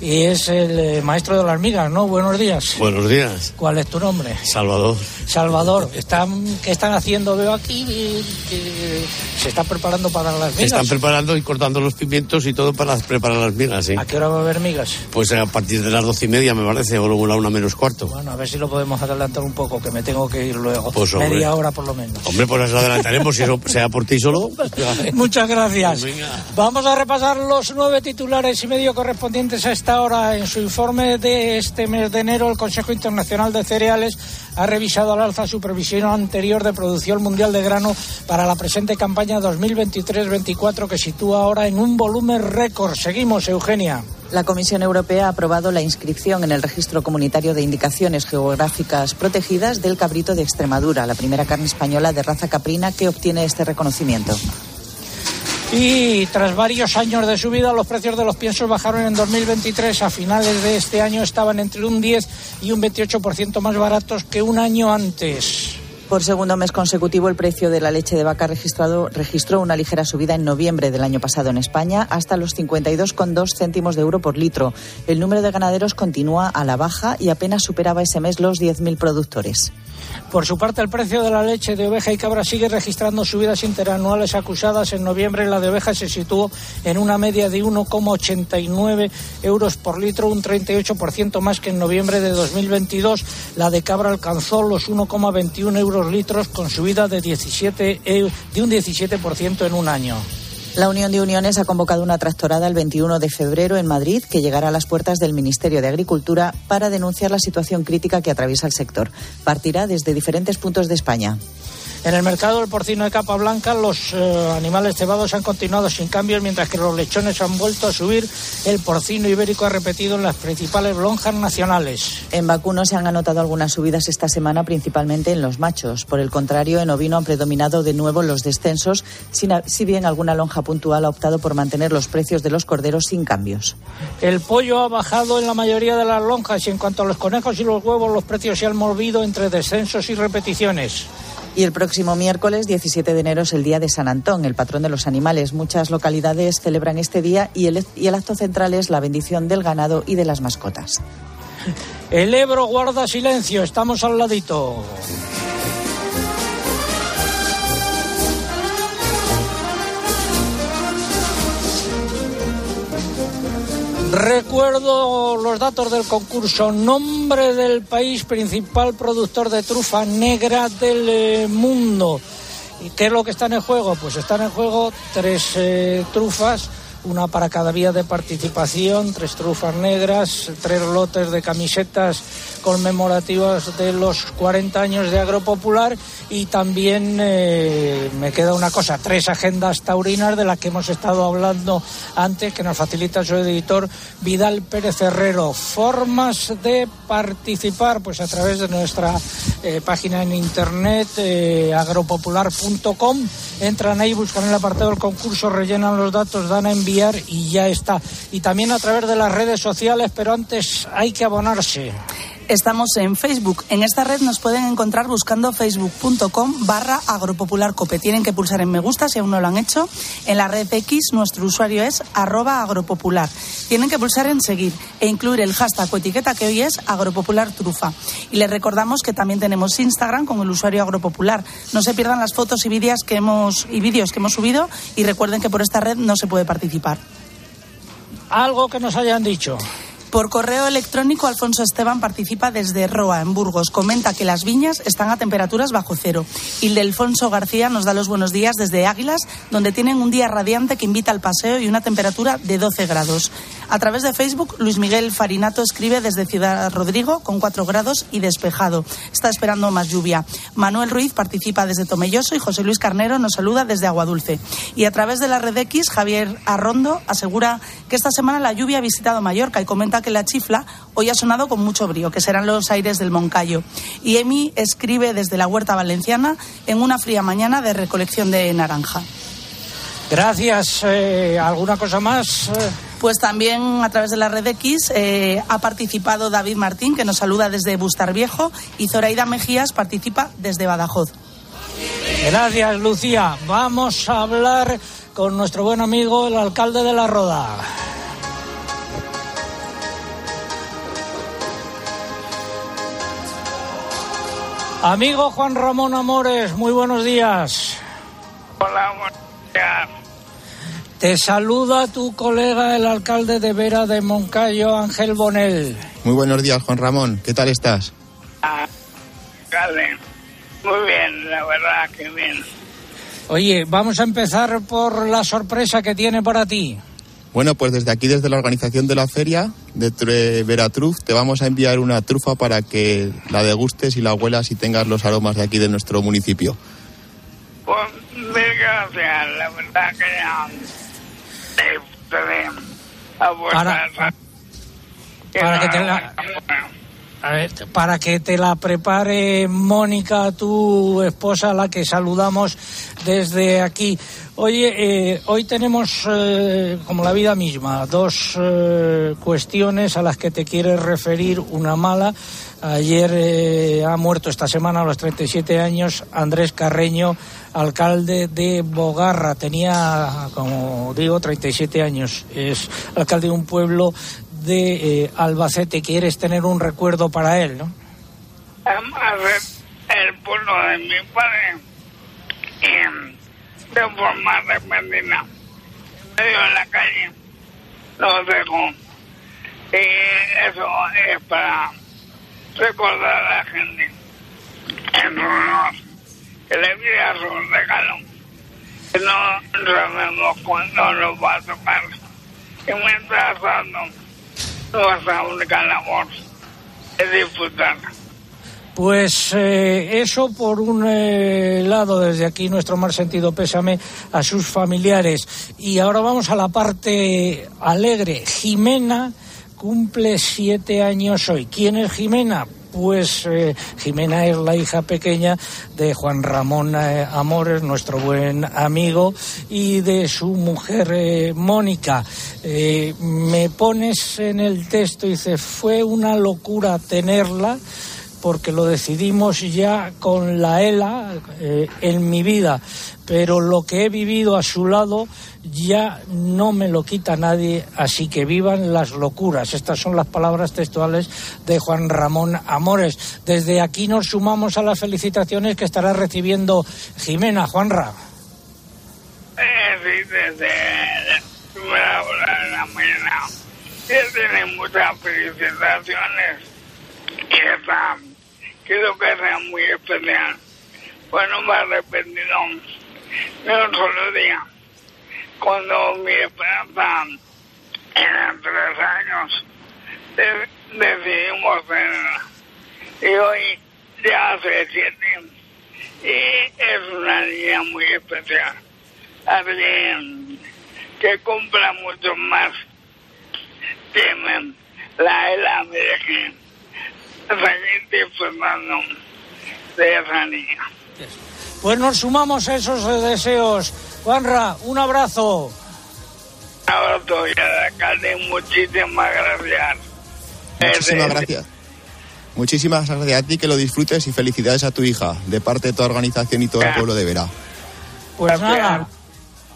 y es el eh, maestro de las migas, ¿no? Buenos días. Buenos días. ¿Cuál es tu nombre? Salvador. Salvador, están, ¿qué están haciendo? Veo aquí que se están preparando para las migas. Están preparando y cortando los pimientos y todo para preparar las migas, sí. ¿A qué hora va a haber migas? Pues a partir de las doce y media, me parece, o luego la una menos cuarto. Bueno, a ver si lo podemos adelantar un poco, que me tengo que ir luego. Pues, hombre. Media hora por lo menos. Hombre, pues lo adelantaremos si eso <laughs> sea por ti solo. <laughs> Muchas gracias. Venga. Vamos a repasar los nueve titulares y medio correspondientes a esta hora. En su informe de este mes de enero, el Consejo Internacional de Cereales ha revisado al alza su previsión anterior de producción mundial de grano para la presente campaña 2023-24, que sitúa ahora en un volumen récord. Seguimos, Eugenia. La Comisión Europea ha aprobado la inscripción en el Registro Comunitario de Indicaciones Geográficas Protegidas del cabrito de Extremadura, la primera carne española de raza caprina que obtiene este reconocimiento. Y tras varios años de subida, los precios de los piensos bajaron en 2023. A finales de este año estaban entre un 10 y un 28% más baratos que un año antes. Por segundo mes consecutivo, el precio de la leche de vaca registrado registró una ligera subida en noviembre del año pasado en España hasta los 52,2 céntimos de euro por litro. El número de ganaderos continúa a la baja y apenas superaba ese mes los 10.000 productores. Por su parte, el precio de la leche de oveja y cabra sigue registrando subidas interanuales acusadas. En noviembre la de oveja se situó en una media de 1,89 euros por litro, un 38% más que en noviembre de 2022. La de cabra alcanzó los 1,21 euros litros con subida de, 17, eu- de un 17% en un año. La Unión de Uniones ha convocado una tractorada el 21 de febrero en Madrid que llegará a las puertas del Ministerio de Agricultura para denunciar la situación crítica que atraviesa el sector. Partirá desde diferentes puntos de España. En el mercado del porcino de capa blanca, los eh, animales cebados han continuado sin cambios, mientras que los lechones han vuelto a subir. El porcino ibérico ha repetido en las principales lonjas nacionales. En vacuno se han anotado algunas subidas esta semana, principalmente en los machos. Por el contrario, en ovino han predominado de nuevo los descensos, sin si bien alguna lonja puntual ha optado por mantener los precios de los corderos sin cambios. El pollo ha bajado en la mayoría de las lonjas y en cuanto a los conejos y los huevos, los precios se han movido entre descensos y repeticiones. Y el próximo miércoles 17 de enero es el Día de San Antón, el patrón de los animales. Muchas localidades celebran este día y el, acto central es la bendición del ganado y de las mascotas. El Ebro guarda silencio, estamos al ladito. Recuerdo los datos del concurso. Nombre del país principal productor de trufa negra del eh, mundo. ¿Y qué es lo que está en juego? Pues están en juego tres eh, trufas, una para cada vía de participación, tres trufas negras, tres lotes de camisetas conmemorativas de los 40 años de Agropopular y también eh, me queda una cosa, tres agendas taurinas de las que hemos estado hablando antes, que nos facilita su editor Vidal Pérez Herrero. Formas de participar, pues a través de nuestra eh, página en internet eh, agropopular.com. Entran ahí, buscan el apartado del concurso, rellenan los datos, dan a y ya está. Y también a través de las redes sociales, pero antes hay que abonarse. Estamos en Facebook. En esta red nos pueden encontrar buscando facebook.com barra agropopularcope. Tienen que pulsar en me gusta si aún no lo han hecho. En la red X nuestro usuario es arroba agropopular. Tienen que pulsar en seguir e incluir el hashtag o etiqueta que hoy es agropopulartrufa. Y les recordamos que también tenemos Instagram con el usuario agropopular. No se pierdan las fotos y vídeos que hemos, y vídeos que hemos subido y recuerden que por esta red no se puede participar. Algo que nos hayan dicho. Por correo electrónico, Alfonso Esteban participa desde Roa, en Burgos. Comenta que las viñas están a temperaturas bajo cero. Ildefonso García nos da los buenos días desde Águilas, donde tienen un día radiante que invita al paseo y una temperatura de 12 grados. A través de Facebook, Luis Miguel Farinato escribe desde Ciudad Rodrigo con 4 grados y despejado. Está esperando más lluvia. Manuel Ruiz participa desde Tomelloso y José Luis Carnero nos saluda desde Aguadulce. Y a través de la red X, Javier Arrondo asegura que esta semana la lluvia ha visitado Mallorca y comenta que la chifla hoy ha sonado con mucho brío, que serán los aires del Moncayo. Y Emi escribe desde la Huerta Valenciana en una fría mañana de recolección de naranja. Gracias. Eh, ¿Alguna cosa más? Pues también a través de la red X eh, ha participado David Martín, que nos saluda desde Bustar Viejo, y Zoraida Mejías participa desde Badajoz. Gracias, Lucía. Vamos a hablar con nuestro buen amigo, el alcalde de La Roda. Amigo Juan Ramón Amores, muy buenos días. Hola, buenos días. Te saluda tu colega, el alcalde de Vera de Moncayo, Ángel Bonel. Muy buenos días, Juan Ramón. ¿Qué tal estás? Ah, alcalde. Muy bien, la verdad que bien. Oye, vamos a empezar por la sorpresa que tiene para ti. Bueno, pues desde aquí, desde la organización de la feria de Veratruf, te vamos a enviar una trufa para que la degustes y la huelas y tengas los aromas de aquí de nuestro municipio. Pues mil gracias, la verdad que ya para, para que te la, a ver, para que te la prepare Mónica, tu esposa, la que saludamos desde aquí. Oye, eh, hoy tenemos, eh, como la vida misma, dos eh, cuestiones a las que te quieres referir. Una mala. Ayer ha muerto esta semana a los 37 años Andrés Carreño, alcalde de Bogarra. Tenía, como digo, 37 años. Es alcalde de un pueblo de eh, Albacete, quieres tener un recuerdo para él, ¿no? Además, el pueblo de mi padre, de forma repentina, medio en la calle, lo dejo. Y eso es para recordar a la gente en que le diera su regalo, que no sabemos cuándo nos va a tocar. Y mientras tanto, nuestra única labor es disfrutar. Pues eh, eso por un eh, lado, desde aquí nuestro más sentido pésame a sus familiares. Y ahora vamos a la parte alegre. Jimena cumple siete años hoy. ¿Quién es Jimena? Pues eh, Jimena es la hija pequeña de Juan Ramón eh, Amores, nuestro buen amigo, y de su mujer eh, Mónica. me pones en el texto, dice, fue una locura tenerla porque lo decidimos ya con la ELA en mi vida, pero lo que he vivido a su lado ya no me lo quita nadie, así que vivan las locuras. Estas son las palabras textuales de Juan Ramón Amores. Desde aquí nos sumamos a las felicitaciones que estará recibiendo Jimena Juanra. Eh, tiene muchas felicitaciones y quiero que sea muy especial. Bueno, me arrepentido de un solo día cuando mi esperanza eran tres años, decidimos tenerla. Y hoy ya hace siete y es una niña muy especial. Alguien que cumpla mucho más tienen la ELA Virgen. Seguir disfrutando de esa niña. Pues nos sumamos a esos deseos Juanra, un abrazo. Un abrazo y alcalde, muchísimas gracias. Muchísimas gracias. Muchísimas gracias a ti, que lo disfrutes y felicidades a tu hija, de parte de tu organización y todo el pueblo de Vera. Pues nada,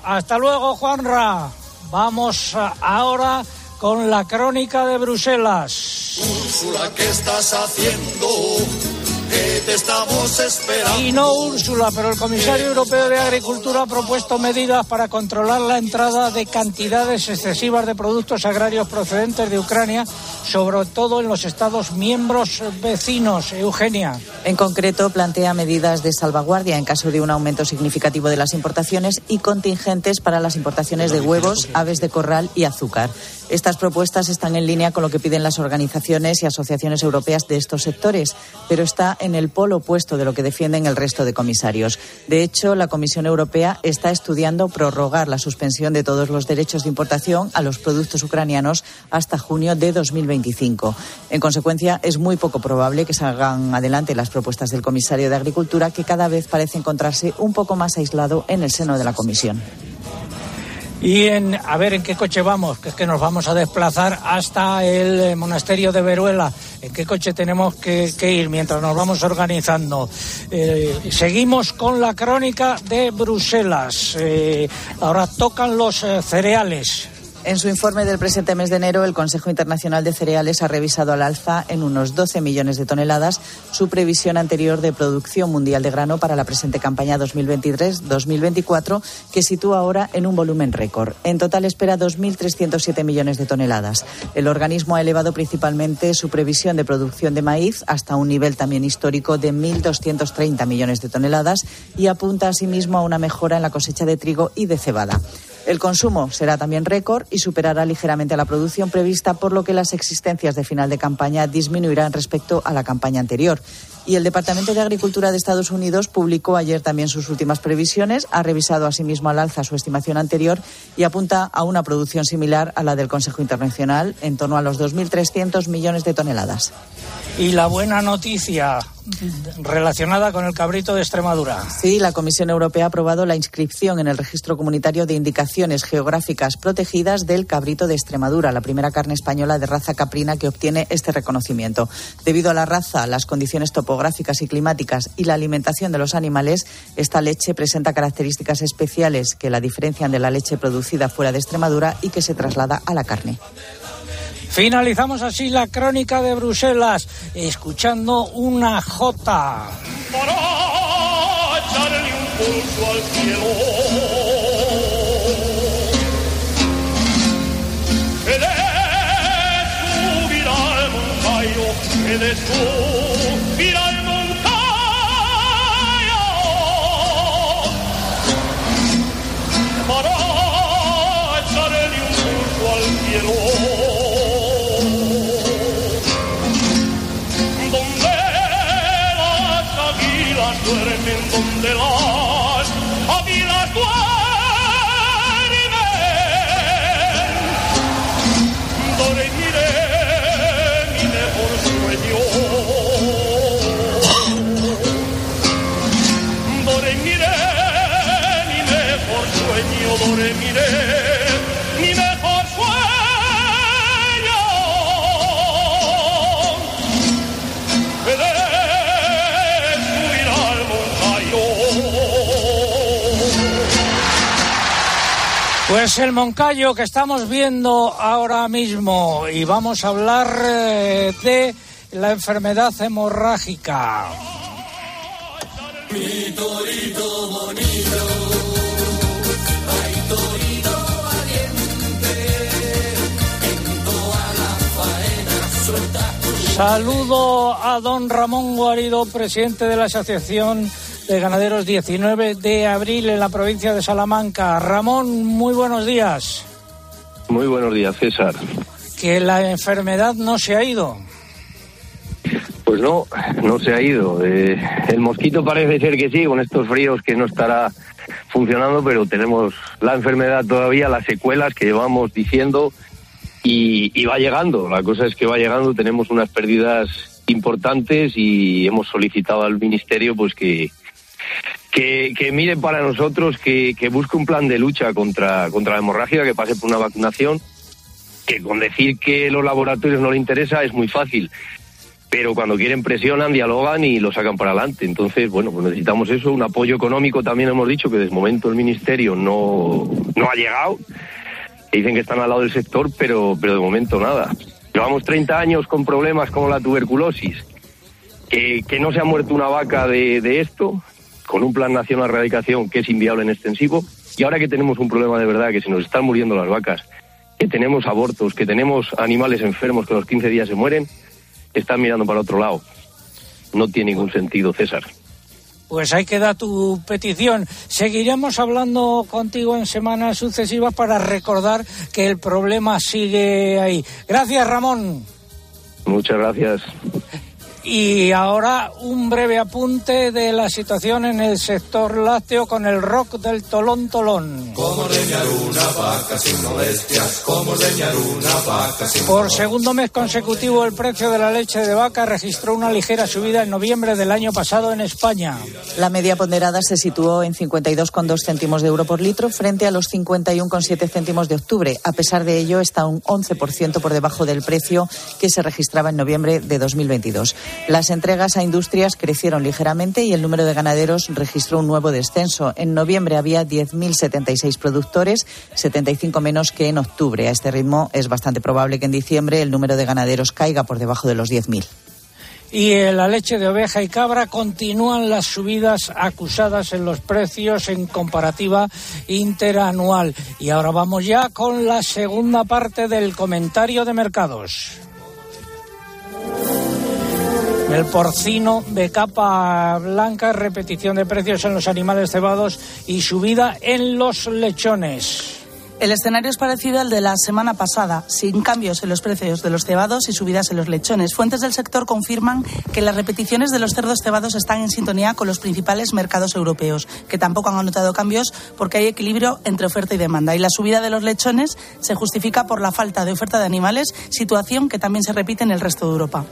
hasta luego, Juanra. Vamos ahora con la crónica de Bruselas. Úrsula, ¿qué estás haciendo? Te estamos esperando. Y no Úrsula, pero el comisario europeo de Agricultura ha propuesto medidas para controlar la entrada de cantidades excesivas de productos agrarios procedentes de Ucrania, sobre todo en los Estados miembros vecinos. Eugenia. En concreto, plantea medidas de salvaguardia en caso de un aumento significativo de las importaciones y contingentes para las importaciones de huevos, aves de corral y azúcar. Estas propuestas están en línea con lo que piden las organizaciones y asociaciones europeas de estos sectores, pero está en el polo opuesto de lo que defienden el resto de comisarios. De hecho, la Comisión Europea está estudiando prorrogar la suspensión de todos los derechos de importación a los productos ucranianos hasta junio de 2025. En consecuencia, es muy poco probable que salgan adelante las propuestas del comisario de Agricultura, que cada vez parece encontrarse un poco más aislado en el seno de la Comisión. Y en, a ver en qué coche vamos, que es que nos vamos a desplazar hasta el eh, monasterio de Veruela. ¿En qué coche tenemos que, ir mientras nos vamos organizando? Eh, seguimos con la crónica de Bruselas. Eh, ahora tocan los cereales. En su informe del presente mes de enero, el Consejo Internacional de Cereales ha revisado al alza en unos 12 millones de toneladas su previsión anterior de producción mundial de grano para la presente campaña 2023-2024, que sitúa ahora en un volumen récord. En total espera 2.307 millones de toneladas. El organismo ha elevado principalmente su previsión de producción de maíz hasta un nivel también histórico de 1.230 millones de toneladas y apunta asimismo a una mejora en la cosecha de trigo y de cebada. El consumo será también récord y superará ligeramente la producción prevista, por lo que las existencias de final de campaña disminuirán respecto a la campaña anterior. Y el Departamento de Agricultura de Estados Unidos publicó ayer también sus últimas previsiones, ha revisado asimismo al alza su estimación anterior y apunta a una producción similar a la del Consejo Internacional, en torno a los 2.300 millones de toneladas. Y la buena noticia relacionada con el cabrito de Extremadura. Sí, la Comisión Europea ha aprobado la inscripción en el registro comunitario de indicaciones geográficas protegidas del cabrito de Extremadura, la primera carne española de raza caprina que obtiene este reconocimiento. Debido a la raza, las condiciones topográficas y climáticas y la alimentación de los animales, esta leche presenta características especiales que la diferencian de la leche producida fuera de Extremadura y que se traslada a la carne. Finalizamos así la crónica de Bruselas, escuchando una jota. Para echarle un pulso al cielo. He de subir al de subir donde las Pues el Moncayo que estamos viendo ahora mismo y vamos a hablar eh, de la enfermedad hemorrágica. Saludo a don Ramón Guarido, presidente de la Asociación de Ganaderos 19 de abril en la provincia de Salamanca. Ramón, muy buenos días. Muy buenos días, César. Que la enfermedad no se ha ido. Pues no, no se ha ido. Eh, el mosquito parece ser que sí, con estos fríos que no estará funcionando, pero tenemos la enfermedad todavía, las secuelas que llevamos diciendo y, y va llegando. La cosa es que va llegando, tenemos unas pérdidas importantes y hemos solicitado al ministerio pues que que, que mire para nosotros, que, que busque un plan de lucha contra, contra la hemorragia, que pase por una vacunación, que con decir que los laboratorios no le interesa es muy fácil, pero cuando quieren presionan, dialogan y lo sacan para adelante. Entonces, bueno, pues necesitamos eso, un apoyo económico también hemos dicho que de momento el ministerio no, no ha llegado, dicen que están al lado del sector, pero, pero de momento nada. Llevamos 30 años con problemas como la tuberculosis, que, que no se ha muerto una vaca de, de esto, con un plan nacional de erradicación que es inviable en extensivo, y ahora que tenemos un problema de verdad, que se nos están muriendo las vacas, que tenemos abortos, que tenemos animales enfermos que a los 15 días se mueren, están mirando para otro lado. No tiene ningún sentido, César. Pues ahí queda tu petición. Seguiremos hablando contigo en semanas sucesivas para recordar que el problema sigue ahí. Gracias, Ramón. Muchas gracias. Y ahora un breve apunte de la situación en el sector lácteo con el rock del Tolón Tolón. Como leñar una vaca sin molestias, como leñar una vaca sin Por segundo mes consecutivo, el precio de la leche de vaca registró una ligera subida en noviembre del año pasado en España. La media ponderada se situó en 52,2 céntimos de euro por litro frente a los 51,7 céntimos de octubre. A pesar de ello, está un 11% por debajo del precio que se registraba en noviembre de 2022. Las entregas a industrias crecieron ligeramente y el número de ganaderos registró un nuevo descenso. En noviembre había 10.076 productores, 75 menos que en octubre. A este ritmo es bastante probable que en diciembre el número de ganaderos caiga por debajo de los 10.000 y en la leche de oveja y cabra continúan las subidas acusadas en los precios en comparativa interanual. Y ahora vamos ya con la segunda parte del comentario de mercados. El porcino de capa blanca, repetición de precios en los animales cebados y subida en los lechones. El escenario es parecido al de la semana pasada, sin cambios en los precios de los cebados y subidas en los lechones. Fuentes del sector confirman que las repeticiones de los cerdos cebados están en sintonía con los principales mercados europeos, que tampoco han anotado cambios porque hay equilibrio entre oferta y demanda. Y la subida de los lechones se justifica por la falta de oferta de animales, situación que también se repite en el resto de Europa.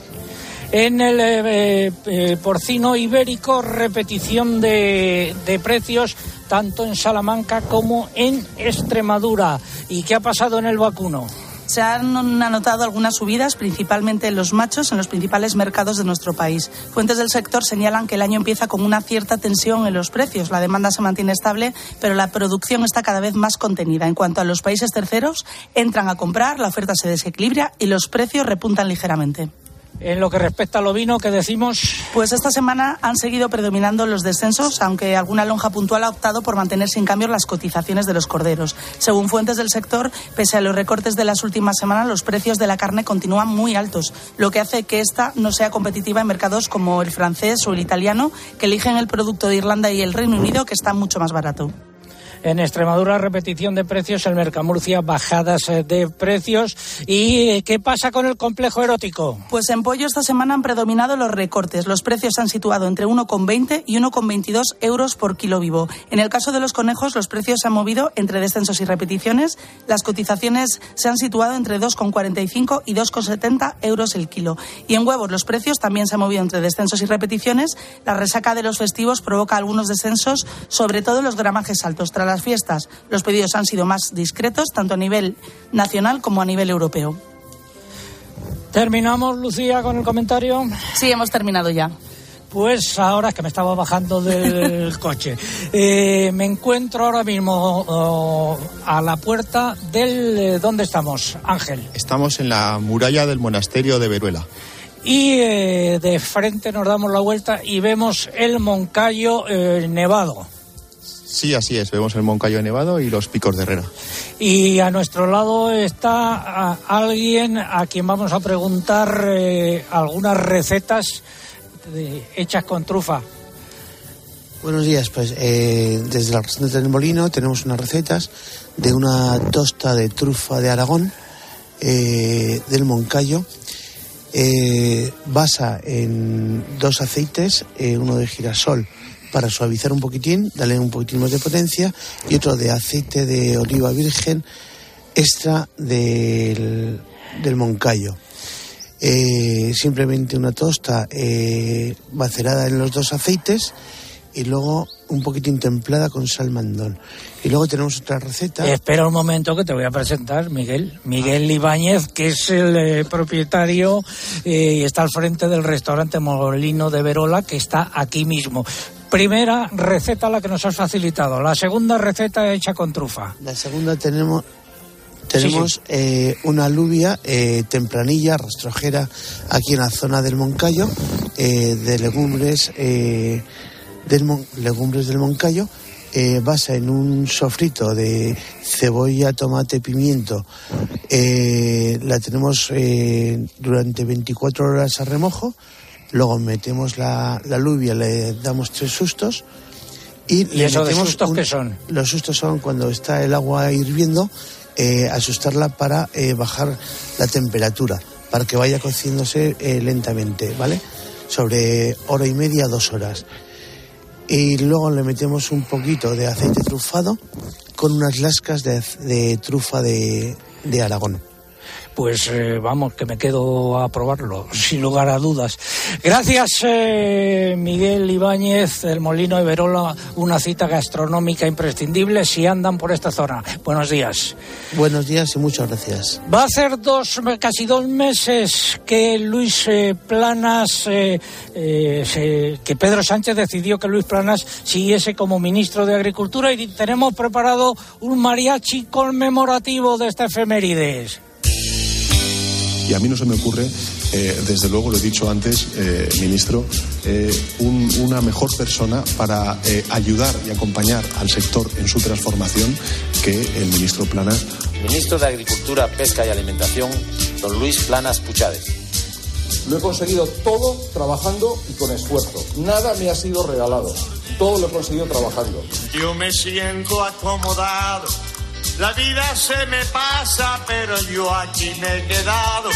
En el eh, eh, porcino ibérico, repetición de, de precios tanto en Salamanca como en Extremadura. ¿Y qué ha pasado en el vacuno? Se han anotado algunas subidas, principalmente en los machos, en los principales mercados de nuestro país. Fuentes del sector señalan que el año empieza con una cierta tensión en los precios. La demanda se mantiene estable, pero la producción está cada vez más contenida. En cuanto a los países terceros, entran a comprar, la oferta se desequilibra y los precios repuntan ligeramente. En lo que respecta al ovino, ¿qué decimos? Pues esta semana han seguido predominando los descensos, aunque alguna lonja puntual ha optado por mantener sin cambio las cotizaciones de los corderos. Según fuentes del sector, pese a los recortes de las últimas semanas, los precios de la carne continúan muy altos, lo que hace que esta no sea competitiva en mercados como el francés o el italiano, que eligen el producto de Irlanda y el Reino Unido, que está mucho más barato. En Extremadura, repetición de precios. En Mercamurcia, bajadas eh, de precios. ¿Y eh, qué pasa con el complejo erótico? Pues en pollo esta semana han predominado los recortes. Los precios se han situado entre 1,20 y 1,22 euros por kilo vivo. En el caso de los conejos, los precios se han movido entre descensos y repeticiones. Las cotizaciones se han situado entre 2,45 y 2,70 euros el kilo. Y en huevos, los precios también se han movido entre descensos y repeticiones. La resaca de los festivos provoca algunos descensos, sobre todo en los gramajes altos. Las fiestas, los pedidos han sido más discretos, tanto a nivel nacional como a nivel europeo. ¿Terminamos, Lucía, con el comentario? Sí, hemos terminado ya. Pues ahora que me estaba bajando del <laughs> coche, eh, me encuentro ahora mismo oh, a la puerta del... Eh, ¿Dónde estamos, Ángel? Estamos en la muralla del monasterio de Veruela. Y eh, de frente nos damos la vuelta y vemos el Moncayo nevado. Sí, así es. Vemos el Moncayo Nevado y los picos de Herrera. Y a nuestro lado está alguien a quien vamos a preguntar eh, algunas recetas hechas con trufa. Buenos días, pues eh, desde la restaurante del Molino tenemos unas recetas de una tosta de trufa de Aragón eh, del Moncayo. basa en dos aceites, uno de girasol para suavizar un poquitín, darle un poquitín más de potencia y otro de aceite de oliva virgen extra del, del Moncayo. Eh, simplemente una tosta eh, macerada en los dos aceites y luego un poquitín templada con sal mandón. Y luego tenemos otra receta. Espera un momento que te voy a presentar, Miguel. Miguel Ibáñez, que es el eh, propietario y está al frente del restaurante Molino de Verola, que está aquí mismo. Primera receta la que nos has facilitado. La segunda receta hecha con trufa. La segunda tenemos tenemos eh, una alubia eh, tempranilla, rastrojera, aquí en la zona del Moncayo, eh, de legumbres, del legumbres del Moncayo, basa en un sofrito de cebolla, tomate, pimiento. la tenemos durante 24 horas a remojo luego metemos la, la alubia, le damos tres sustos y, ¿Y esos sustos qué son? Los sustos son cuando está el agua hirviendo, eh, asustarla para eh, bajar la temperatura, para que vaya cociéndose eh, lentamente, ¿vale? Sobre hora y media, dos horas. Y luego le metemos un poquito de aceite trufado con unas lascas de, de trufa de, de Aragón. Pues eh, vamos, que me quedo a probarlo, sin lugar a dudas. Gracias, eh, Miguel Ibáñez, el Molino de Verola, una cita gastronómica imprescindible si andan por esta zona. Buenos días. Buenos días y muchas gracias. Va a ser dos, casi dos meses que Luis eh, Planas, que Pedro Sánchez decidió que Luis Planas siguiese como ministro de Agricultura y tenemos preparado un mariachi conmemorativo de esta efemérides. Y a mí no se me ocurre, eh, desde luego lo he dicho antes, eh, ministro, eh, una mejor persona para ayudar y acompañar al sector en su transformación que el ministro Planas. Ministro de Agricultura, Pesca y Alimentación, don Luis Planas Puchades. Lo he conseguido todo trabajando y con esfuerzo. Nada me ha sido regalado. Todo lo he conseguido trabajando. Yo me siento acomodado la vida se me pasa, pero yo aquí me he quedado.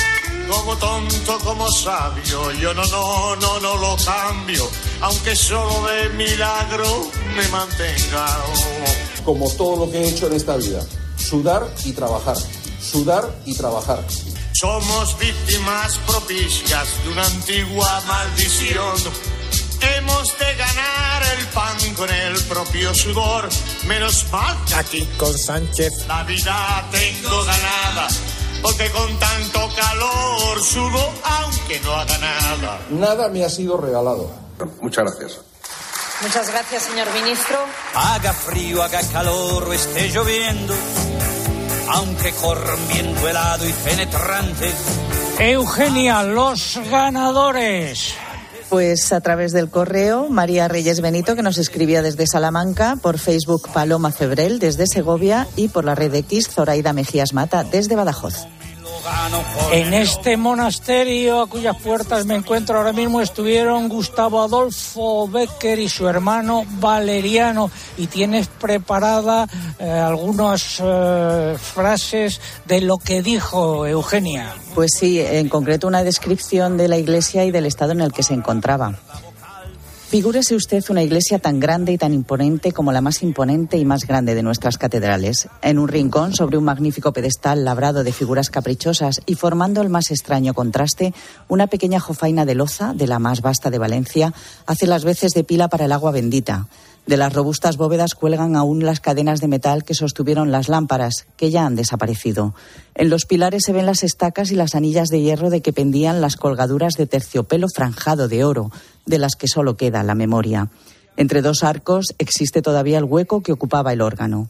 Como tonto, como sabio, yo no, no, no, no lo cambio. Aunque solo de milagro me mantenga. Como todo lo que he hecho en esta vida, sudar y trabajar. Sudar y trabajar. Somos víctimas propicias de una antigua maldición Hemos de ganar el pan con el propio sudor. Menos mal aquí con Sánchez. La vida tengo ganada. Porque con tanto calor sudo aunque no haga nada. Nada me ha sido regalado. Muchas gracias. Muchas gracias, señor ministro. Haga frío, haga calor o esté lloviendo, aunque corra un viento helado y penetrante. Eugenia, los ganadores. Pues a través del correo, María Reyes Benito, que nos escribía desde Salamanca, por Facebook Paloma Febrel desde Segovia y por la red X Zoraida Mejías Mata desde Badajoz. En este monasterio a cuyas puertas me encuentro ahora mismo estuvieron Gustavo Adolfo Becker y su hermano Valeriano y tienes preparada eh, algunas eh, frases de lo que dijo Eugenia. Pues sí, en concreto una descripción de la iglesia y del estado en el que se encontraba. Figúrese usted una iglesia tan grande y tan imponente como la más imponente y más grande de nuestras catedrales. En un rincón, sobre un magnífico pedestal labrado de figuras caprichosas y formando el más extraño contraste, una pequeña jofaina de loza, de la más vasta de Valencia, hace las veces de pila para el agua bendita. De las robustas bóvedas cuelgan aún las cadenas de metal que sostuvieron las lámparas, que ya han desaparecido. En los pilares se ven las estacas y las anillas de hierro de que pendían las colgaduras de terciopelo franjado de oro, de las que solo queda la memoria. Entre dos arcos existe todavía el hueco que ocupaba el órgano.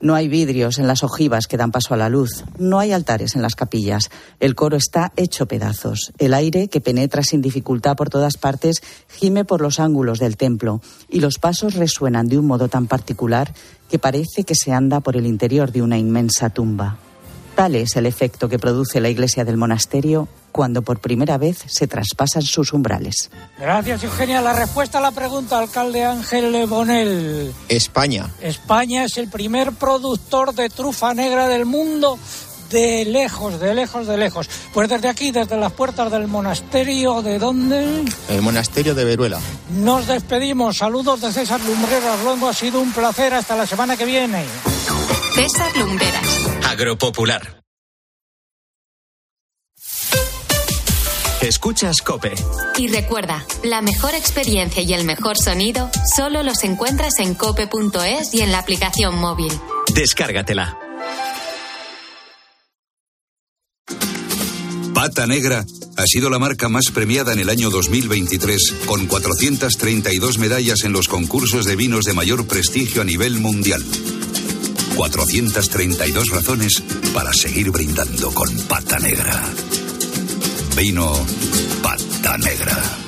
No hay vidrios en las ojivas que dan paso a la luz. No hay altares en las capillas. El coro está hecho pedazos. El aire, que penetra sin dificultad por todas partes, gime por los ángulos del templo. Y los pasos resuenan de un modo tan particular que parece que se anda por el interior de una inmensa tumba. Tal es el efecto que produce la iglesia del monasterio cuando por primera vez se traspasan sus umbrales. Gracias, Eugenia. La respuesta a la pregunta, alcalde Ángel Bonel. España. España es el primer productor de trufa negra del mundo de lejos, de lejos, de lejos. Pues desde aquí, desde las puertas del monasterio, ¿de dónde? El monasterio de Veruela. Nos despedimos. Saludos de César Lumbreras. Luego ha sido un placer. Hasta la semana que viene. César Lumbreras. Agropopular. Escuchas Cope. Y recuerda, la mejor experiencia y el mejor sonido solo los encuentras en cope.es y en la aplicación móvil. Descárgatela. Pata Negra ha sido la marca más premiada en el año 2023, con 432 medallas en los concursos de vinos de mayor prestigio a nivel mundial. 432 razones para seguir brindando con pata negra. Vino pata negra.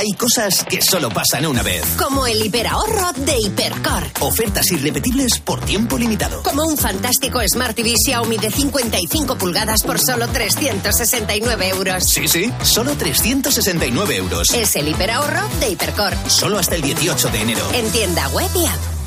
Hay cosas que solo pasan una vez. Como el hiperahorro de Hipercor. Ofertas irrepetibles por tiempo limitado. Como un fantástico Smart TV Xiaomi de 55 pulgadas por solo 369 euros. Sí, sí, solo 369 euros. Es el hiperahorro de Hipercor. Solo hasta el 18 de enero. En tienda web y app.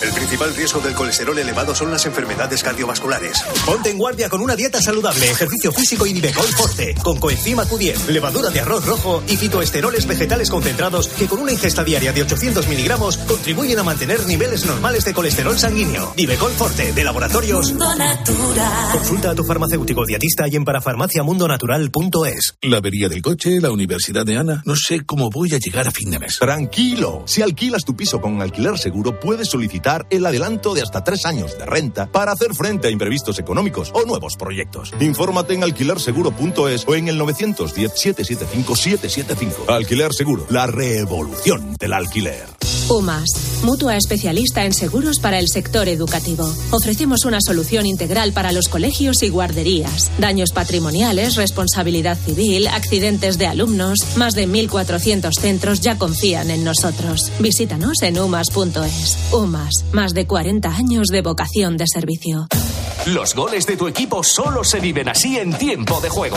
El principal riesgo del colesterol elevado son las enfermedades cardiovasculares. Ponte en guardia con una dieta saludable, ejercicio físico y Nivecol Forte, con coenzima Q10, levadura de arroz rojo y fitoesteroles vegetales concentrados que con una ingesta diaria de 800 miligramos contribuyen a mantener niveles normales de colesterol sanguíneo. Nivecol Forte, de laboratorios. Mundo Natural. Consulta a tu farmacéutico dietista y en parafarmaciamundonatural.es. La avería del coche, la universidad de Ana. No sé cómo voy a llegar a fin de mes. Tranquilo. Si alquilas tu piso con alquiler seguro, puedes solicitar el adelanto de hasta tres años de renta para hacer frente a imprevistos económicos o nuevos proyectos. Infórmate en alquilerseguro.es o en el 910-775-775. Alquiler Seguro, la revolución del alquiler. UMAS, mutua especialista en seguros para el sector educativo. Ofrecemos una solución integral para los colegios y guarderías. Daños patrimoniales, responsabilidad civil, accidentes de alumnos. Más de 1.400 centros ya confían en nosotros. Visítanos en umas.es. UMAS, más de 40 años de vocación de servicio. Los goles de tu equipo solo se viven así en tiempo de juego.